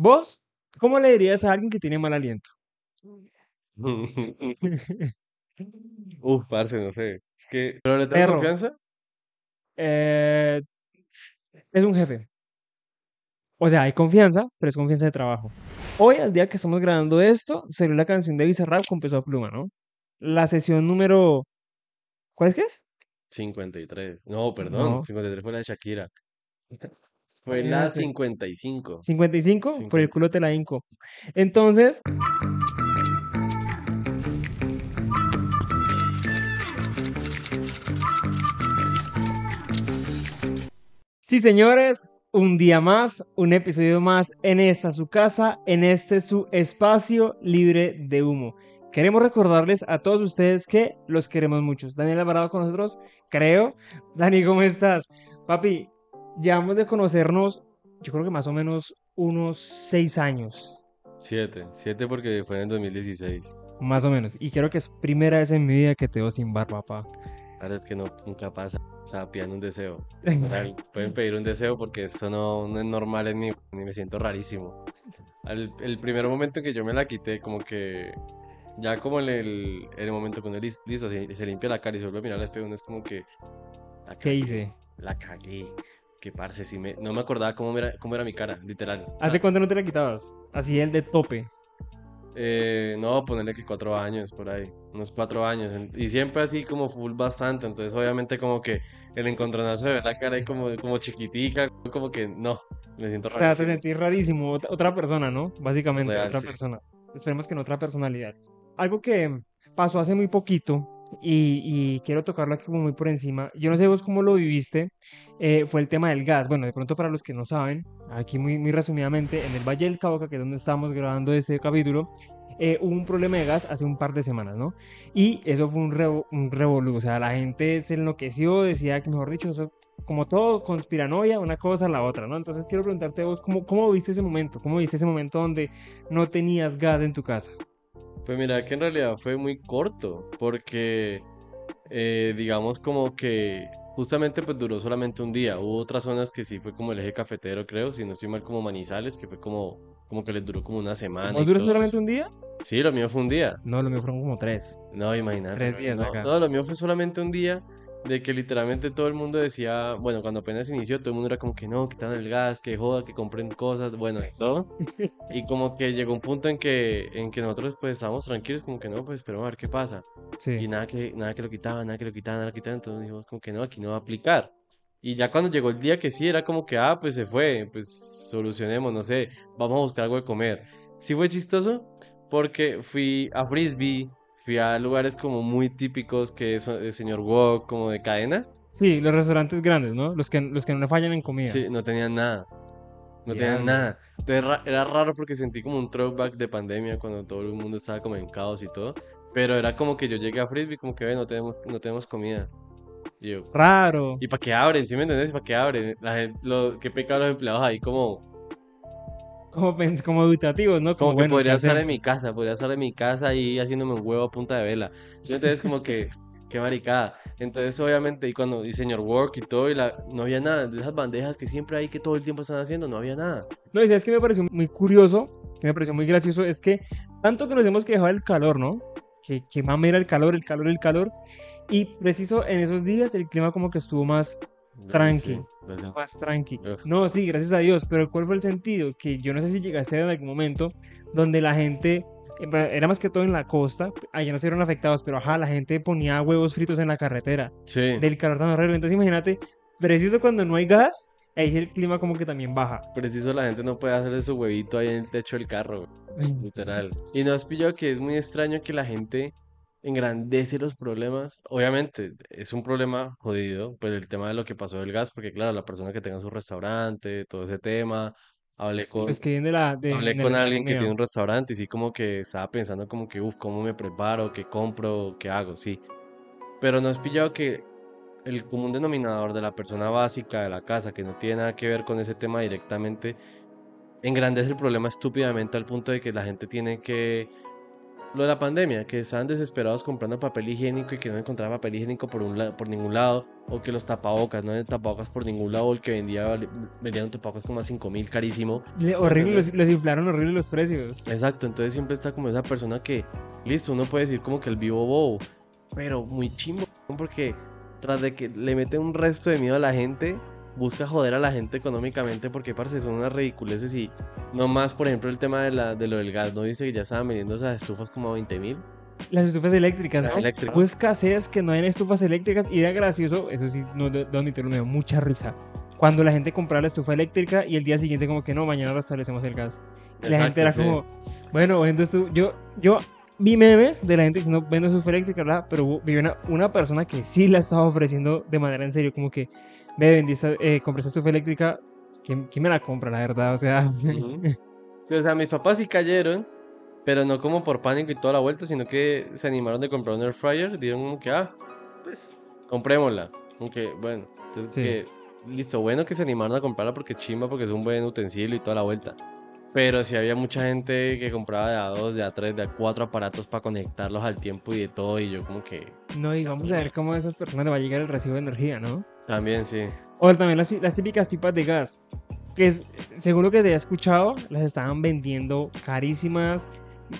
¿Vos cómo le dirías a alguien que tiene mal aliento? Uf, parce, no sé. Es que, ¿pero le tengo Perro, confianza? eh, es un jefe. O sea, hay confianza, pero es confianza de trabajo. Hoy, al día que estamos grabando esto, salió la canción de Bizarrap con Peso a Pluma, ¿no? La sesión número... ¿Cuál es que es? 53. No, perdón, No, 53 fue la de Shakira. Fue la imagínate. 55. 55, por el 50. culo te la hinco. Entonces, sí, señores, un día más, un episodio más en esta su casa, en este su espacio libre de humo. Queremos recordarles a todos ustedes que los queremos muchos. Daniel Alvarado con nosotros, creo. Dani, ¿cómo estás? Papi, llevamos de conocernos, yo creo que más o menos unos seis años. 7. 7 porque fue en el 2016. Más o menos. Y creo que es primera vez en mi vida que te veo sin barba, papá. Ahora es que no, nunca pasa. O sea, pidan un deseo. Pueden pedir un deseo porque eso no, no es normal en mí. Ni me siento rarísimo. Al- el primer momento en que yo me la quité, como que ya como en el, en el momento lis- listo, se, se limpia la cara y se vuelve a mirar al espejo, uno es como que la ¿Qué hice? la cagué. Que parce, sí me, no me acordaba cómo era, cómo era mi cara, literal. ¿Hace cuánto no te la quitabas? Así el de tope. Eh, no, ponerle que cuatro años por ahí, unos cuatro años. Y siempre así como full bastante. Entonces, obviamente, como que el encontronazo de ver la cara ahí como, como chiquitica, como que no, me siento O sea, te rarísimo. sentís rarísimo, ot- otra persona, ¿no? Básicamente, Real, otra sí. persona. Esperemos que en otra personalidad. Algo que pasó hace muy poquito y, y quiero tocarlo aquí como muy por encima. Yo no sé vos cómo lo viviste, eh, fue el tema del gas. Bueno, de pronto para los que no saben, aquí muy, muy resumidamente, en el Valle del Cauca, que es donde estamos grabando este capítulo, eh, hubo un problema de gas hace un par de semanas, ¿no? Y eso fue un, revo- un revolú. O sea, la gente se enloqueció, decía que, mejor dicho, eso como todo, conspiranoia, una cosa la otra, ¿no? Entonces quiero preguntarte vos, ¿cómo, cómo viste ese momento? ¿Cómo viste ese momento donde no tenías gas en tu casa? Pues mira que en realidad fue muy corto, porque eh, digamos como que justamente pues duró solamente un día. Hubo otras zonas que sí fue como el eje cafetero, creo, si no estoy mal como Manizales, que fue como, como que les duró como una semana ¿Vos y duraste todo solamente eso. un día? Sí, lo mío fue un día. No, lo mío fueron como tres. No, imagínate. Tres días No, acá. no, lo mío fue solamente un día de que literalmente todo el mundo decía, bueno, cuando apenas inició, todo el mundo era como que no, quitan el gas, que joda, que compren cosas, bueno, y todo. Y como que llegó un punto en que, en que nosotros pues estábamos tranquilos, como que no, pues esperemos a ver qué pasa. Y nada que, nada que lo quitaban, nada que lo quitaban, nada que lo quitaban, entonces dijimos como que no, aquí no va a aplicar. Y ya cuando llegó el día que sí, era como que, ah, pues se fue, pues solucionemos, no sé, vamos a buscar algo de comer. Sí fue chistoso porque fui a Frisbee, fui a lugares como muy típicos que es el señor Wok, como de cadena. Sí, los restaurantes grandes, ¿no? Los que, los que no le fallan en comida. Sí, no tenían nada, no tenían Diablo. nada. Entonces ra- era raro porque sentí como un throwback de pandemia cuando todo el mundo estaba como en caos y todo. Pero era como que yo llegué a Frisbee como que, ve, no tenemos, no tenemos comida. Y yo, Raro. ¿Y para qué abren? ¿Sí me entendés? ¿Para qué abren? La gente, lo, qué pecado los empleados ahí como, Como, como educativos, ¿no? Como, como que bueno, ¿qué podría estar en mi casa, podría estar en mi casa ahí haciéndome un huevo a punta de vela. ¿Sí me entendés? Como que, qué maricada. Entonces, obviamente, y cuando, y señor Work y todo, y la, no había nada. De esas bandejas que siempre hay que todo el tiempo están haciendo, no había nada. No, y sabes que me pareció muy curioso, que me pareció muy gracioso, es que tanto que nos hemos quejado del calor, ¿no? Que, que mamera el calor, el calor, el calor. Y preciso en esos días el clima como que estuvo más tranqui, Sí, más tranqui. No, sí, gracias a Dios, pero ¿cuál fue el sentido? Que yo no sé si llegaste en algún momento donde la gente, eh, era más que todo en la costa, allá no se vieron afectados, pero ajá, la gente ponía huevos fritos en la carretera Sí, del calor tan horrible. Entonces imagínate, preciso cuando no hay gas, ahí el clima como que también baja. preciso la gente no puede hacerle su huevito ahí en el techo del carro. Literal. Y no has pillado que es muy extraño que la gente engrandece los problemas. Obviamente, es un problema jodido, pues el tema de lo que pasó del gas, porque claro, la persona que tenga su restaurante, todo ese tema, hablé Los con, que de la, de, hablé con alguien que tiene un restaurante y sí como que estaba pensando como que, uff, ¿cómo me preparo? ¿Qué compro? ¿Qué hago? Sí. Pero no has pillado que el común denominador de la persona básica de la casa, que no tiene nada que ver con ese tema directamente, engrandece el problema estúpidamente al punto de que la gente tiene que lo de la pandemia, que estaban desesperados comprando papel higiénico y que no encontraban papel higiénico por, un la- por ningún lado, o que los tapabocas, no hay tapabocas por ningún lado, o el que vendía, vendían un tapabocas como a 5 mil carísimo. Le- ¿sí me horrible, los inflaron horrible los precios. Exacto, entonces siempre está como esa persona que, listo, uno puede decir como que el vivo bobo, pero muy chimbo, porque tras de que le mete un resto de miedo a la gente, busca joder a la gente económicamente porque, parce, son unas ridiculeces y no más, por ejemplo, el tema de, la, de lo del gas, ¿no dice que ya estaban vendiendo esas estufas como a 20 mil? Las estufas eléctricas, ¿no? eléctricas. Hubo escasez que no hay estufas eléctricas y era gracioso, eso sí, no admitirlo, me dio mucha risa. Cuando la gente compraba la estufa eléctrica y el día siguiente como que no, mañana restablecemos el gas. Y la gente era como, bueno, vendo estu yo, yo vi memes de la gente diciendo, vendo estufa eléctrica, ¿verdad? Pero vi una, una persona que sí la estaba ofreciendo de manera en serio, como que, ve, vendí esta, eh, compré esta estufa eléctrica, ¿quién, quién me la compra, la verdad? O sea, Ujú. Sí, o sea, mis papás sí cayeron, pero no como por pánico y toda la vuelta, sino que se animaron de comprar un air fryer, dijeron como que, ah, pues, comprémosla. Como que, bueno, entonces Sí. que, listo, bueno que se animaron a comprarla porque chimba, porque es un buen utensilio y toda la vuelta. Pero sí había mucha gente que compraba de a dos, de a tres, de a cuatro aparatos para conectarlos al tiempo y de todo, y yo como que, no, y vamos a ver cómo a esas personas le va a llegar el recibo de energía, ¿no? También sí. O también las, las típicas pipas de gas, que es, según lo que te he escuchado, las estaban vendiendo carísimas.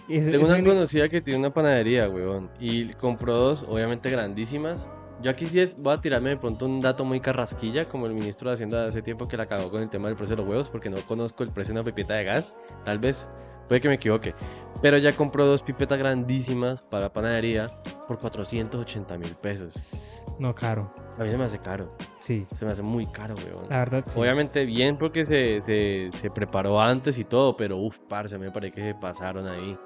Es- Tengo eso una viene- conocida que tiene una panadería, weón, y compró dos, obviamente grandísimas. Yo aquí sí es, voy a tirarme de pronto un dato muy carrasquilla, como el ministro de Hacienda hace tiempo que la cagó con el tema del precio de los huevos, porque no conozco el precio de una pipeta de gas, tal vez, puede que me equivoque. Pero ya compró dos pipetas grandísimas para panadería por 480 mil pesos. No, caro. A mí se me hace caro, Sí, se me hace muy caro, weón. la verdad sí. Obviamente bien porque se, se, se preparó antes y todo, pero uff, parce, a mí me parece que se pasaron ahí.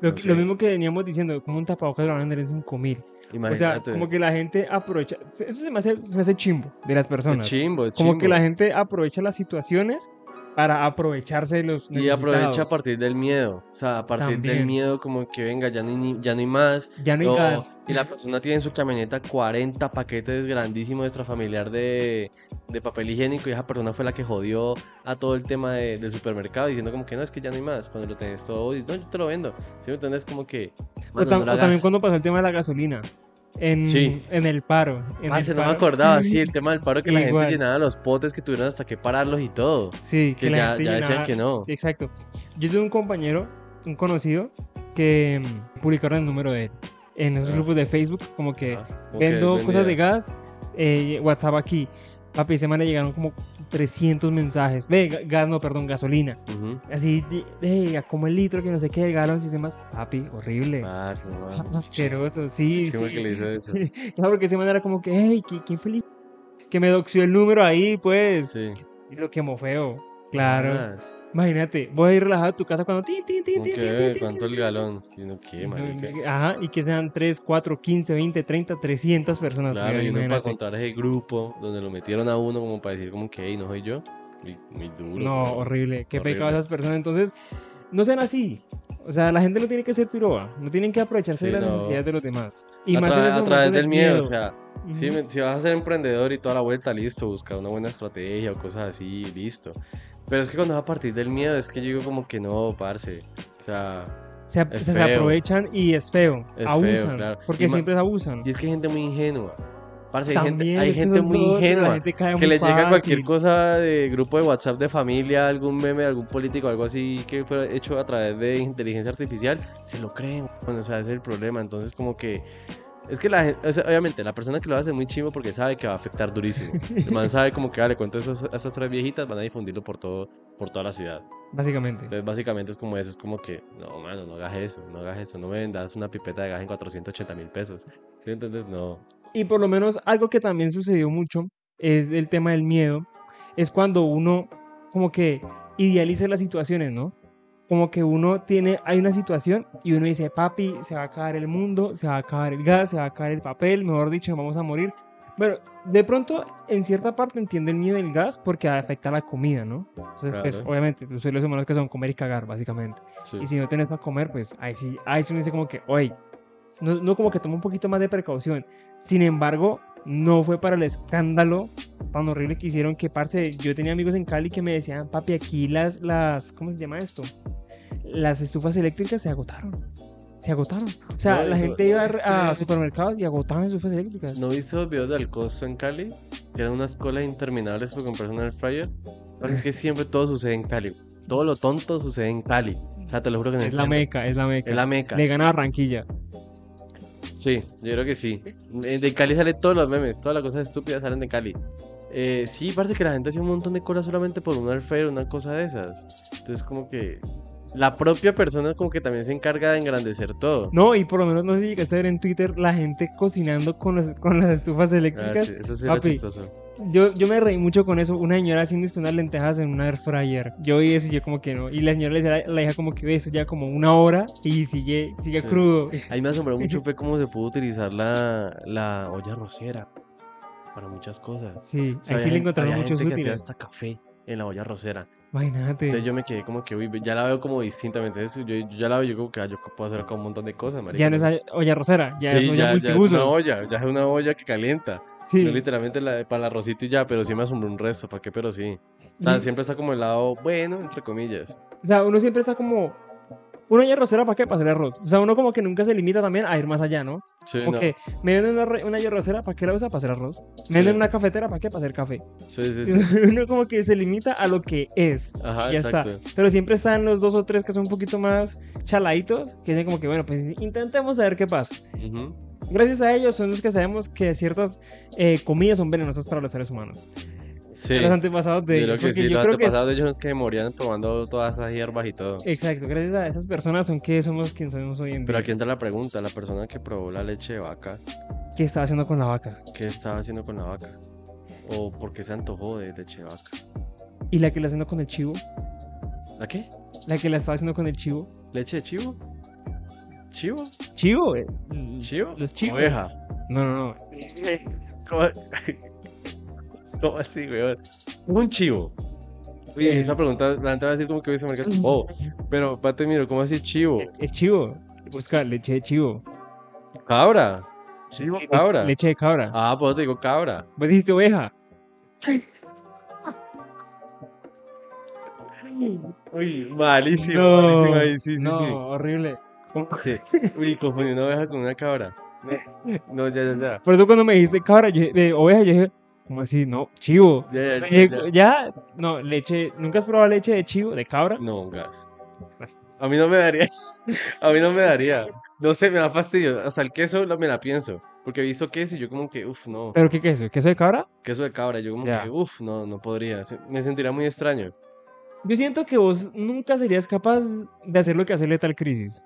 Lo, no que- lo mismo que veníamos diciendo, como un tapabocas lo van a vender en 5 mil. O sea, Imagínate. como que la gente aprovecha. Eso se me hace, se me hace chimbo de las Es personas. chimbo, es Como que chimbo. la gente aprovecha las situaciones para aprovecharse de los Y aprovecha a partir del miedo. O sea, a partir del También. miedo, como que venga, ya no hay, ya no hay más. Ya no hay o- gas. Y la persona tiene en su camioneta 40 paquetes grandísimos extrafamiliar de, de papel higiénico. Y esa persona fue la que jodió a todo el tema de- del supermercado, diciendo como que no, es que ya no hay más. Cuando lo tenés todo, no, yo te lo vendo. ¿Sí me entiendes? Como que. O, mano, tam- no o también cuando pasó el tema de la gasolina. En, Sí. en el paro. En Parce, el no me acordaba, sí, el tema del paro que la gente llenaba los potes que tuvieron hasta que pararlos y todo. Sí, Que la ya, ya decían que no. Exacto. Yo tuve un compañero, un conocido, que mm, publicaron el número de él en esos Ah. grupos de Facebook, como que que vendo cosas de gas, eh, WhatsApp aquí. Papi, ese man le llegaron como 300 mensajes. Ve, ga- gas, no, perdón, gasolina. Ujú. Así, de, de, a como el litro, que no sé qué, de galón, y demás. Papi, horrible. No, Asqueroso, sí, sí. que le hizo eso. Claro, porque ese man era como que, hey, qué, qué feliz. Que me doxió el número ahí, pues. Sí. Y lo quemó feo. Claro. Más. Imagínate, voy a ir relajado a tu casa cuando. tin, tin, tin, Como tin, que, tin, "Eh, tin, ¿cuánto el tin". galón? Y uno, ¿qué, marica? Ajá, y que sean 3, 4, 15, 20, 30, 300 personas. Claro, y uno para contar ese grupo donde lo metieron a uno como para decir como que, "Ey, no soy yo. Muy, muy duro. No, horrible. Qué Horrible. pecado esas personas. Entonces, no sean así. O sea, la gente no tiene que ser piroba. No tienen que aprovecharse Sí, de las no. necesidades de los demás. Y a, más en a través del de miedo, o sea, si, Ujú. me- si vas a ser emprendedor y toda la vuelta, listo, buscar una buena estrategia o cosas así, listo. Pero es que cuando es a partir del miedo, es que yo digo como que no, parce. O sea, se, se aprovechan y es feo. Es feo, abusan. claro. Porque Y siempre abusan. y es que hay gente muy ingenua. Parce, hay gente, hay muy ingenua. Gente que muy le llega cualquier cosa de grupo de WhatsApp de familia, algún meme, algún político, algo así que fuera hecho a través de inteligencia artificial, se lo creen. Bueno, o sea, ese es el problema. Entonces, como que. Es que la gente, o sea, obviamente, la persona que lo hace es muy chivo porque sabe que va a afectar durísimo. El man sabe como que, vale, cuento a esas tres viejitas, van a difundirlo por todo, por toda la ciudad. Básicamente. Entonces, básicamente es como eso, es como que, no, mano, no hagas eso, no hagas eso, no me vendas una pipeta de gas en 480 mil pesos. ¿Sí entiendes? No. Y por lo menos algo que también sucedió mucho es el tema del miedo. Es cuando uno como que idealiza las situaciones, ¿no? Como que uno tiene, hay una situación y uno dice, papi, se va a acabar el mundo, se va a acabar el gas, se va a acabar el papel, mejor dicho, vamos a morir. Bueno, de pronto, en cierta parte entiendo el miedo del gas porque afecta a la comida, ¿no? Entonces, pues, Claro. obviamente, los seres humanos que son comer y cagar, básicamente. Sí. Y si no tenés para comer, pues ahí sí, ahí sí uno dice como que, oye, no, no como que toma un poquito más de precaución. Sin embargo, no fue para el escándalo tan horrible que hicieron que, parce, yo tenía amigos en Cali que me decían, papi, aquí las, las, ¿cómo se llama esto? Las estufas eléctricas se agotaron. se agotaron. O sea, No, la no, gente no iba a- supermercados y agotaban estufas eléctricas. ¿No viste los videos del costo en Cali? Que eran unas colas interminables por comprarse un air fryer. Porque es que siempre todo sucede en Cali. Todo lo tonto sucede en Cali. O sea, te lo juro que no es la meca, es la meca. Es la meca. Le gana a Barranquilla. Sí, yo creo que sí. Eh, De Cali salen todos los memes, todas las cosas estúpidas salen de Cali. Eh, sí, parece que la gente hacía un montón de colas solamente por un air fryer, una cosa de esas. Entonces, como que la propia persona como que también se encarga de engrandecer todo. No, y por lo menos no sé si llegaste a ver en Twitter la gente cocinando con, los- con las estufas Ah, eléctricas. sí, eso sí era Papi, chistoso. Yo, yo me reí mucho con eso. Una señora haciendo unas lentejas en un air fryer. Yo vi eso y yo como que no. Y la señora le decía la, hija como que ve eso ya como una hora y sigue, sigue Sí. crudo. A mí me asombró mucho fue cómo se pudo utilizar la, la olla rosera para muchas cosas. Sí, O sea, ahí sí le encontraron muchos útiles. hasta café en la olla rosera. Imagínate. Entonces yo me quedé como que, uy, ya la veo como distintamente. Entonces yo, yo ya la veo, yo como que ah, yo puedo hacer acá un montón de cosas, marica. Ya no es olla- rosera, ya es Sí, olla ya, ya es una olla, ya es una olla que calienta. Sí. No literalmente la, para el arrocito y ya, pero sí me asombró un resto, ¿para qué? Pero sí. O sea, siempre está como el lado bueno, entre comillas. O sea, uno siempre está como. Una olla rosera, ¿para qué? Para hacer arroz. O sea, uno como que nunca se limita también a ir más allá, ¿no? Sí, Como no. que me venden una, una ¿para qué la usa? Para hacer arroz. Me Sí. venden una cafetera, ¿para qué? Para hacer café. Sí, sí, sí. Uno como que se limita a lo que es. Ajá, ya está. exacto. Pero siempre están los dos o tres que son un poquito más chaladitos, que dicen como que, bueno, pues intentemos saber qué pasa. Ujú. Gracias a ellos son los que sabemos que ciertas eh, comidas son venenosas para los seres humanos. Sí. Los antepasados de Yo ellos. creo que porque sí, yo los creo que es- antepasados de ellos son los que morían probando todas esas hierbas y todo. Exacto, gracias a esas personas son que somos quien somos hoy en Pero día. aquí entra la pregunta, la persona que probó la leche de vaca, ¿Qué estaba haciendo con la vaca? ¿qué estaba haciendo con la vaca? ¿O por qué se antojó de leche de vaca? ¿Y la que la haciendo con el chivo? ¿La qué? ¿La que la estaba haciendo con el chivo? ¿Leche de chivo? ¿Chivo? ¿Chivo? ¿Chivo? Los chivos. Oveja. No, no, no. ¿Cómo, ¿Cómo así, weón? Un chivo. Oye, Eh. esa pregunta, la gente va a decir como que dice marica, oh, pero pate miro, ¿cómo así chivo? El chivo. Busca leche de chivo. ¿Cabra? ¿Chivo cabra? Leche de cabra. Ah, pues te digo cabra. Vos dijiste oveja. Uy, malísimo, No, malísimo ahí, sí, sí, no, sí. horrible. Sí. Uy, confundí una oveja con una cabra. No, ya, ya, ya. Por eso cuando me dijiste cabra, yo, dije- de oveja, yo dije, ¿cómo así? No, chivo. Ya, ya, ya, ya. no, leche, ¿nunca has probado leche de chivo, de cabra? No, gas. A mí no me daría. A mí no me daría. No sé, me da fastidio. Hasta el queso me la pienso. Porque he visto queso y yo como que, uff, no. ¿Pero qué queso? ¿Queso de cabra? Queso de cabra, yo como que, uff, no, no podría. Me sentiría muy extraño. Yo siento que vos nunca serías capaz de hacer lo que hace Lethal Crisis.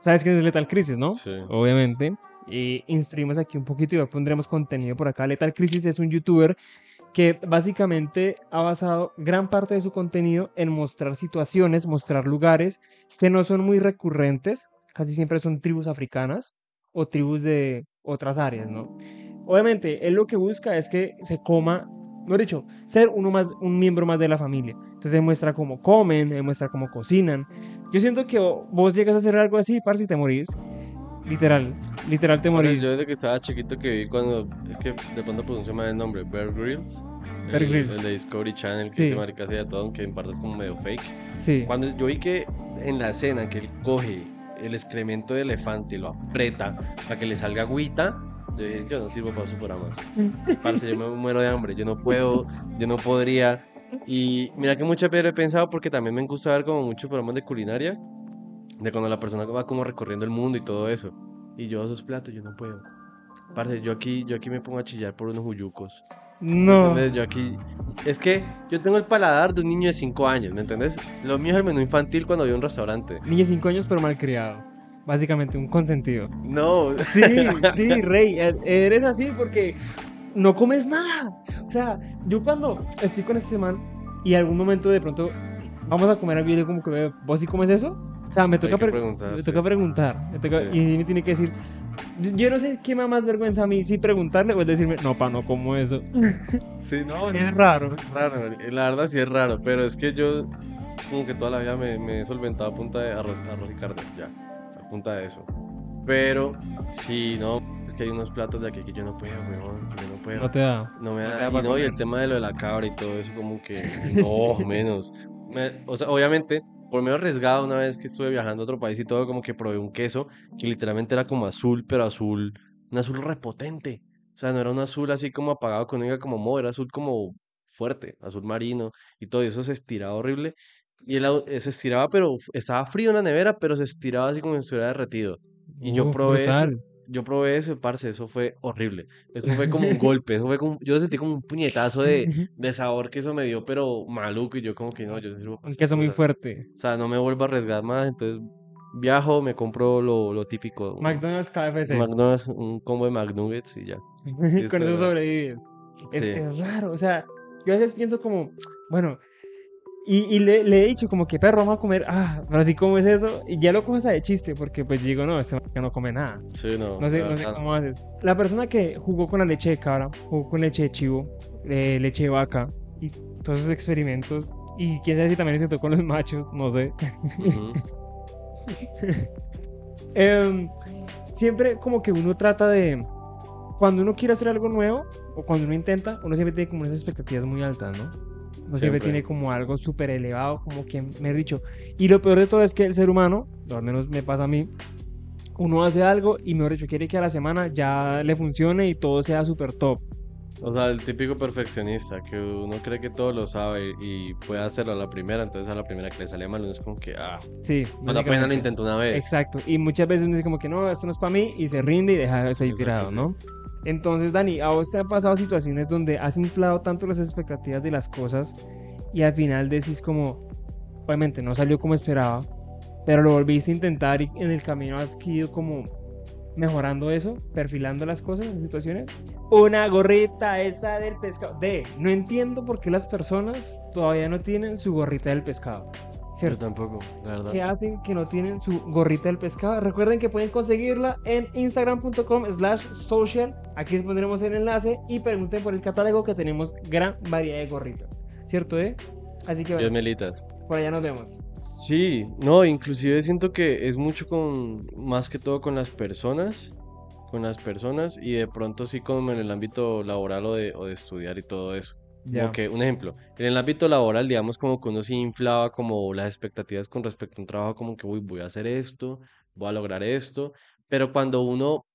¿Sabes quién es Lethal Crisis, no? Sí. Obviamente. Y instruimos aquí un poquito y ya pondremos contenido por acá. Lethal Crisis es un youtuber que básicamente ha basado gran parte de su contenido en mostrar situaciones, mostrar lugares que no son muy recurrentes, casi siempre son tribus africanas o tribus de otras áreas, ¿no? Obviamente, él lo que busca es que se coma, mejor dicho, ser uno más, un miembro más de la familia. Entonces él muestra cómo comen, él muestra cómo cocinan. Yo siento que vo- vos llegas a hacer algo así, parce, y te morís. Literal, literal te Bueno, morís. yo desde que estaba chiquito que vi cuando. Es que de pronto pronuncio mal el nombre. Bear Grylls. Bear el, Grylls. el de Discovery Channel que Sí. se marica hacía de todo, aunque en parte es como medio fake. Sí. Cuando yo vi que en la escena que él coge el excremento de elefante y lo aprieta para que le salga agüita, yo dije, yo no sirvo para sus programas. Parce, yo me muero de hambre, yo no puedo, yo no podría. Y mira que muchas veces he pensado porque también me gusta ver como muchos programas de culinaria, de cuando la persona va como recorriendo el mundo y todo eso. Y yo esos platos, yo no puedo. Parce, yo aquí, yo aquí me pongo a chillar por unos huyucos. No. ¿Entendés? Yo aquí. Es que yo tengo el paladar de un niño de 5 años, ¿me entendés? Lo mío es el menú infantil cuando voy a un restaurante. Niño de 5 años, pero malcriado. Básicamente, un consentido. No, Sí, sí, Rey. e- Eres así porque no comes nada. O sea, yo cuando estoy con este man y algún momento de pronto vamos a comer algo y yo como que veo, ¿vos sí comes eso? Sea, me toca, pre- preguntar, me sí. toca preguntar. me toca- Sí. Y me tiene que decir, yo- no sé qué me da más vergüenza a mí, si preguntarle o decirme, no, pa, no como eso. sí, no, Es raro. es raro, la verdad sí es raro, pero es que yo como que toda la vida me, me he solventado a punta de arroz, arroz y carne, ya, a punta de eso. Pero sí, no, es que hay unos platos de aquí que yo no puedo, weón, que yo no puedo. No te da. No me da, da y no, y el tema de lo de la cabra y todo eso, como que no, menos. Me- o sea, obviamente, por lo menos arriesgado una vez que estuve viajando a otro país y todo, como que probé un queso que literalmente era como azul, pero azul, un azul repotente. O sea, no era un azul así como apagado con diga como mo, era azul como fuerte, azul marino y todo eso se estiraba horrible. Y él eh, se estiraba, pero estaba frío en la nevera, pero se estiraba así como si estuviera derretido. Y yo Uf, probé eso, brutal. Yo probé eso, parce, eso fue horrible. Eso fue como un golpe, eso fue como, yo lo sentí como un puñetazo de, de sabor que eso me dio, pero maluco, y yo como que no, yo no Un queso muy fuerte. O sea, no me vuelvo a arriesgar más, entonces viajo, me compro lo, lo típico, McDonald's KFC. McDonald's, un combo de McNuggets y ya. Con Listo, eso sobrevives. Es raro, o sea, yo a veces pienso como, bueno, y, y le, le he dicho como que perro vamos a comer, ah, pero así como es eso, y ya lo cojo hasta de chiste, porque pues digo, no, este que no come nada. Sí, no, No sé, no sé cómo haces. La persona que jugó con la leche de cabra, jugó con leche de chivo, eh, leche de vaca, y todos esos experimentos, y quién sabe si también intentó con los machos, no sé. Em, siempre como que uno trata de, cuando uno quiere hacer algo nuevo, o cuando uno intenta, uno siempre tiene como unas expectativas muy altas, ¿no? Uno siempre, tiene como algo súper elevado, como que me he dicho. Y lo peor de todo es que el ser humano, o al menos me pasa a mí, uno hace algo y mejor dicho, quiere que a la semana ya le funcione y todo sea súper top. O sea, el típico perfeccionista, que uno cree que todo lo sabe y puede hacerlo a la primera, entonces a la primera que le sale mal, uno es como que, ah, Sí, cuando apenas lo básicamente. intentó una vez. Exacto. Y muchas veces uno dice como que no, esto no es para mí y se rinde y deja eso ahí tirado. ¿no? Entonces, Dani, ¿a vos te han pasado situaciones donde has inflado tanto las expectativas de las cosas y al final decís como, obviamente no salió como esperaba, pero lo volviste a intentar y en el camino has ido como mejorando eso, perfilando las cosas, las situaciones? Una gorrita esa del pescado. De, no entiendo por qué las personas todavía no tienen su gorrita del pescado. Yo ¿Cierto? tampoco, la verdad. que hacen que no tienen su gorrita del pescado. Recuerden que pueden conseguirla en instagram.com slash social. Aquí les pondremos el enlace y pregunten por el catálogo que tenemos gran variedad de gorritas. ¿Cierto, eh? Así que Dios bueno, melitas. por allá nos vemos. Sí, no, inclusive siento que es mucho con, más que todo con las personas, con las personas y de pronto sí como en el ámbito laboral o de, o de estudiar y todo eso. Un ejemplo, en el ámbito laboral, digamos, como que uno sí inflaba como las expectativas con respecto a un trabajo, como que, uy, voy a hacer esto, voy a lograr esto, pero cuando uno,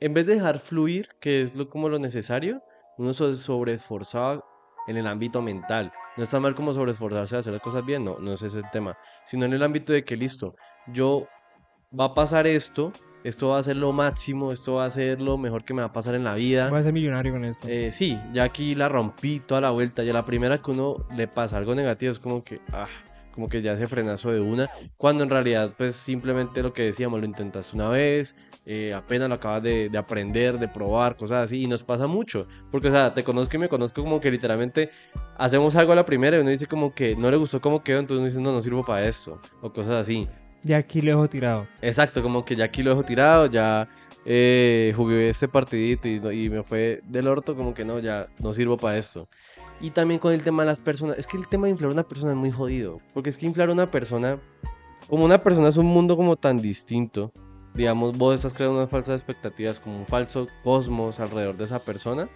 en vez de dejar fluir, que es lo, como lo necesario, uno se sobreesforzaba en el ámbito mental. No está mal como sobreesforzarse de hacer las cosas bien, no, no es ese el tema, sino en el ámbito de que, listo, yo va a pasar esto, esto va a ser lo máximo, esto va a ser lo mejor que me va a pasar en la vida. Voy a ser millonario con esto. Eh, sí, ya aquí la rompí toda la vuelta. Ya la primera que uno le pasa algo negativo es como que, ah, como que ya se frenazo de una. Cuando en realidad, pues simplemente lo que decíamos, lo intentaste una vez, eh, apenas lo acabas de, de aprender, de probar, cosas así. Y nos pasa mucho. Porque, o sea, te conozco y me conozco como que literalmente hacemos algo a la primera y uno dice como que no le gustó cómo quedó, entonces uno dice, no, no sirvo para esto. O cosas así. Ya aquí lo dejo tirado. Exacto, como que ya aquí lo dejo tirado, ya eh, jugué este partidito y, y me fue del orto, como que no, ya no sirvo para esto. Y también con el tema de las personas, es que el tema de inflar a una persona es muy jodido, porque es que inflar a una persona, como una persona es un mundo como tan distinto, digamos, vos estás creando unas falsas expectativas, como un falso cosmos alrededor de esa persona,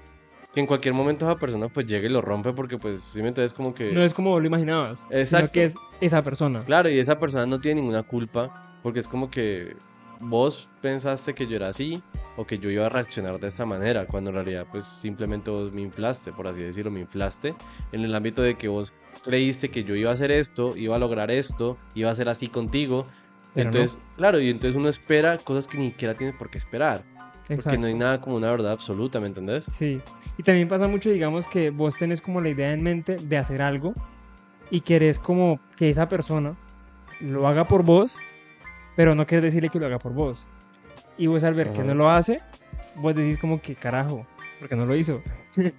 que en cualquier momento esa persona pues llega y lo rompe porque pues simplemente es como que... No es como lo imaginabas. Sino Exacto. que es esa persona. Claro, y esa persona no tiene ninguna culpa, porque es como que vos pensaste que yo era así o que yo iba a reaccionar de esta manera, cuando en realidad pues simplemente vos me inflaste, por así decirlo, me inflaste en el ámbito de que vos creíste que yo iba a hacer esto, iba a lograr esto, iba a ser así contigo. Pero no. entonces, claro, y entonces uno espera cosas que ni siquiera tienes por qué esperar, porque Exacto. no hay nada como una verdad absoluta, ¿me entendés? Sí, y también pasa mucho, digamos, que vos tenés como la idea en mente de hacer algo y querés como que esa persona lo haga por vos, pero no querés decirle que lo haga por vos. Y vos al ver que Ajá. no lo hace, vos decís como que carajo, porque no lo hizo.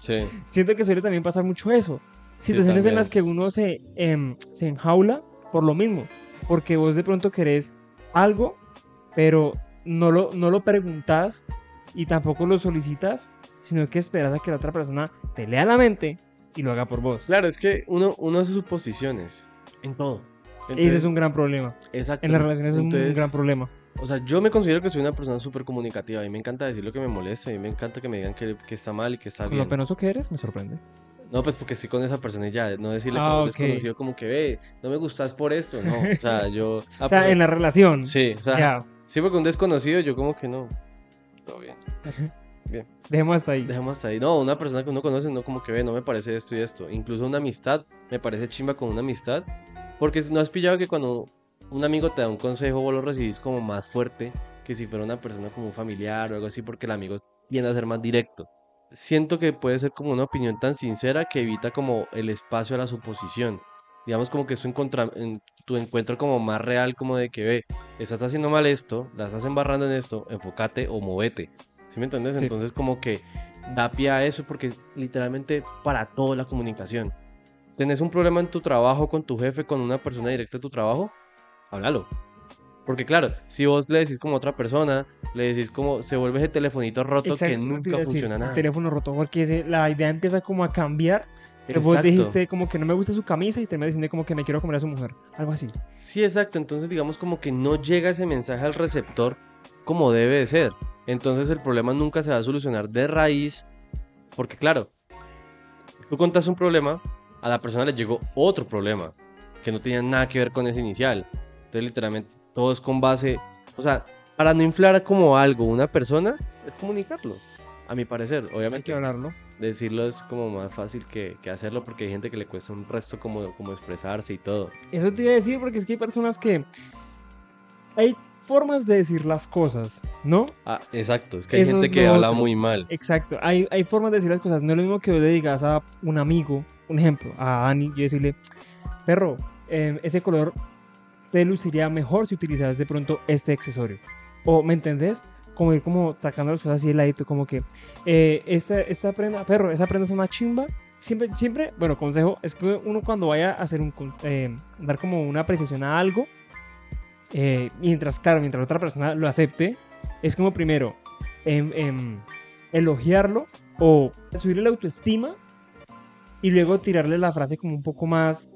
Sí, Siento que suele también pasar mucho eso. Sí, Situaciones en también. las que uno se, em, se enjaula por lo mismo, porque vos de pronto querés algo, pero no lo, no lo preguntas y tampoco lo solicitas, sino que esperas a que la otra persona te lea la mente y lo haga por vos. claro, es que uno, uno hace suposiciones en todo. Ese es Entonces, un gran problema. Exacto. En las relaciones es un Entonces, gran problema. O sea, yo me considero que soy una persona súper comunicativa. A mí me encanta decir lo que me molesta. A mí me encanta que me digan que, que está mal y que está Con bien. lo penoso que eres, me sorprende. No, pues porque estoy con esa persona y ya, no decirle Ah, como un ok. desconocido como que, ve, no me gustas por esto, no, o sea, yo... ah, O sea, pues, en la relación. Sí, o sea, sí, porque un desconocido yo como que no, todo bien, bien, dejemos hasta ahí. dejamos hasta ahí. No, una persona que uno conoce, no como que ve, no me parece esto y esto. Incluso una amistad, me parece chimba con una amistad, porque no has pillado que cuando un amigo te da un consejo vos lo recibís como más fuerte que si fuera una persona como un familiar o algo así, porque el amigo tiende a ser más directo. Siento que puede ser como una opinión tan sincera que evita como el espacio a la suposición. Digamos como que es tu, en, tu encuentro como más real, como de que ve, estás haciendo mal esto, la estás embarrando en esto, enfócate o movete. ¿Sí me entiendes? Sí. Entonces como que da pie a eso porque es literalmente para toda la comunicación. ¿Tenés un problema en tu trabajo, con tu jefe, con una persona directa de tu trabajo? Háblalo. Porque claro, si vos le decís como a otra persona, le decís como se vuelve ese telefonito roto Exacto, que nunca decir, funciona el nada. teléfono roto, porque la idea empieza como a cambiar. Pero vos Exacto. dijiste como que no me gusta su camisa y termina diciendo como que me quiero comer a su mujer. Algo así. Sí, exacto. Entonces, digamos como que no llega ese mensaje al receptor como debe de ser. Entonces, el problema nunca se va a solucionar de raíz. Porque, claro, tú contas un problema, a la persona le llegó otro problema que no tenía nada que ver con ese inicial. Entonces, literalmente, todo es con base. O sea, para no inflar como algo una persona, es comunicarlo. A mi parecer, Hay que obviamente, hablarlo. decirlo es como más fácil que, que hacerlo porque hay gente que le cuesta un resto como, como expresarse y todo. Eso te iba a decir porque es que hay personas que... Hay formas de decir las cosas, ¿no? Ah, exacto. Es que hay Eso gente que habla otro. muy mal. Exacto, hay, hay formas de decir las cosas. No es lo mismo que le digas a un amigo, un ejemplo, a Dani, yo decirle, perro, eh, ese color te luciría mejor si utilizas de pronto este accesorio. O, ¿me entendés? Como ir como tacando las cosas así de ladito, como que eh, esta, esta prenda, perro, esa prenda es una chimba. Siempre, siempre, bueno, consejo, es que uno cuando vaya a hacer un, eh, dar como una apreciación a algo, eh, mientras, claro, mientras la otra persona lo acepte, es como primero, em, em, elogiarlo o subirle la autoestima y luego tirarle la frase como un poco más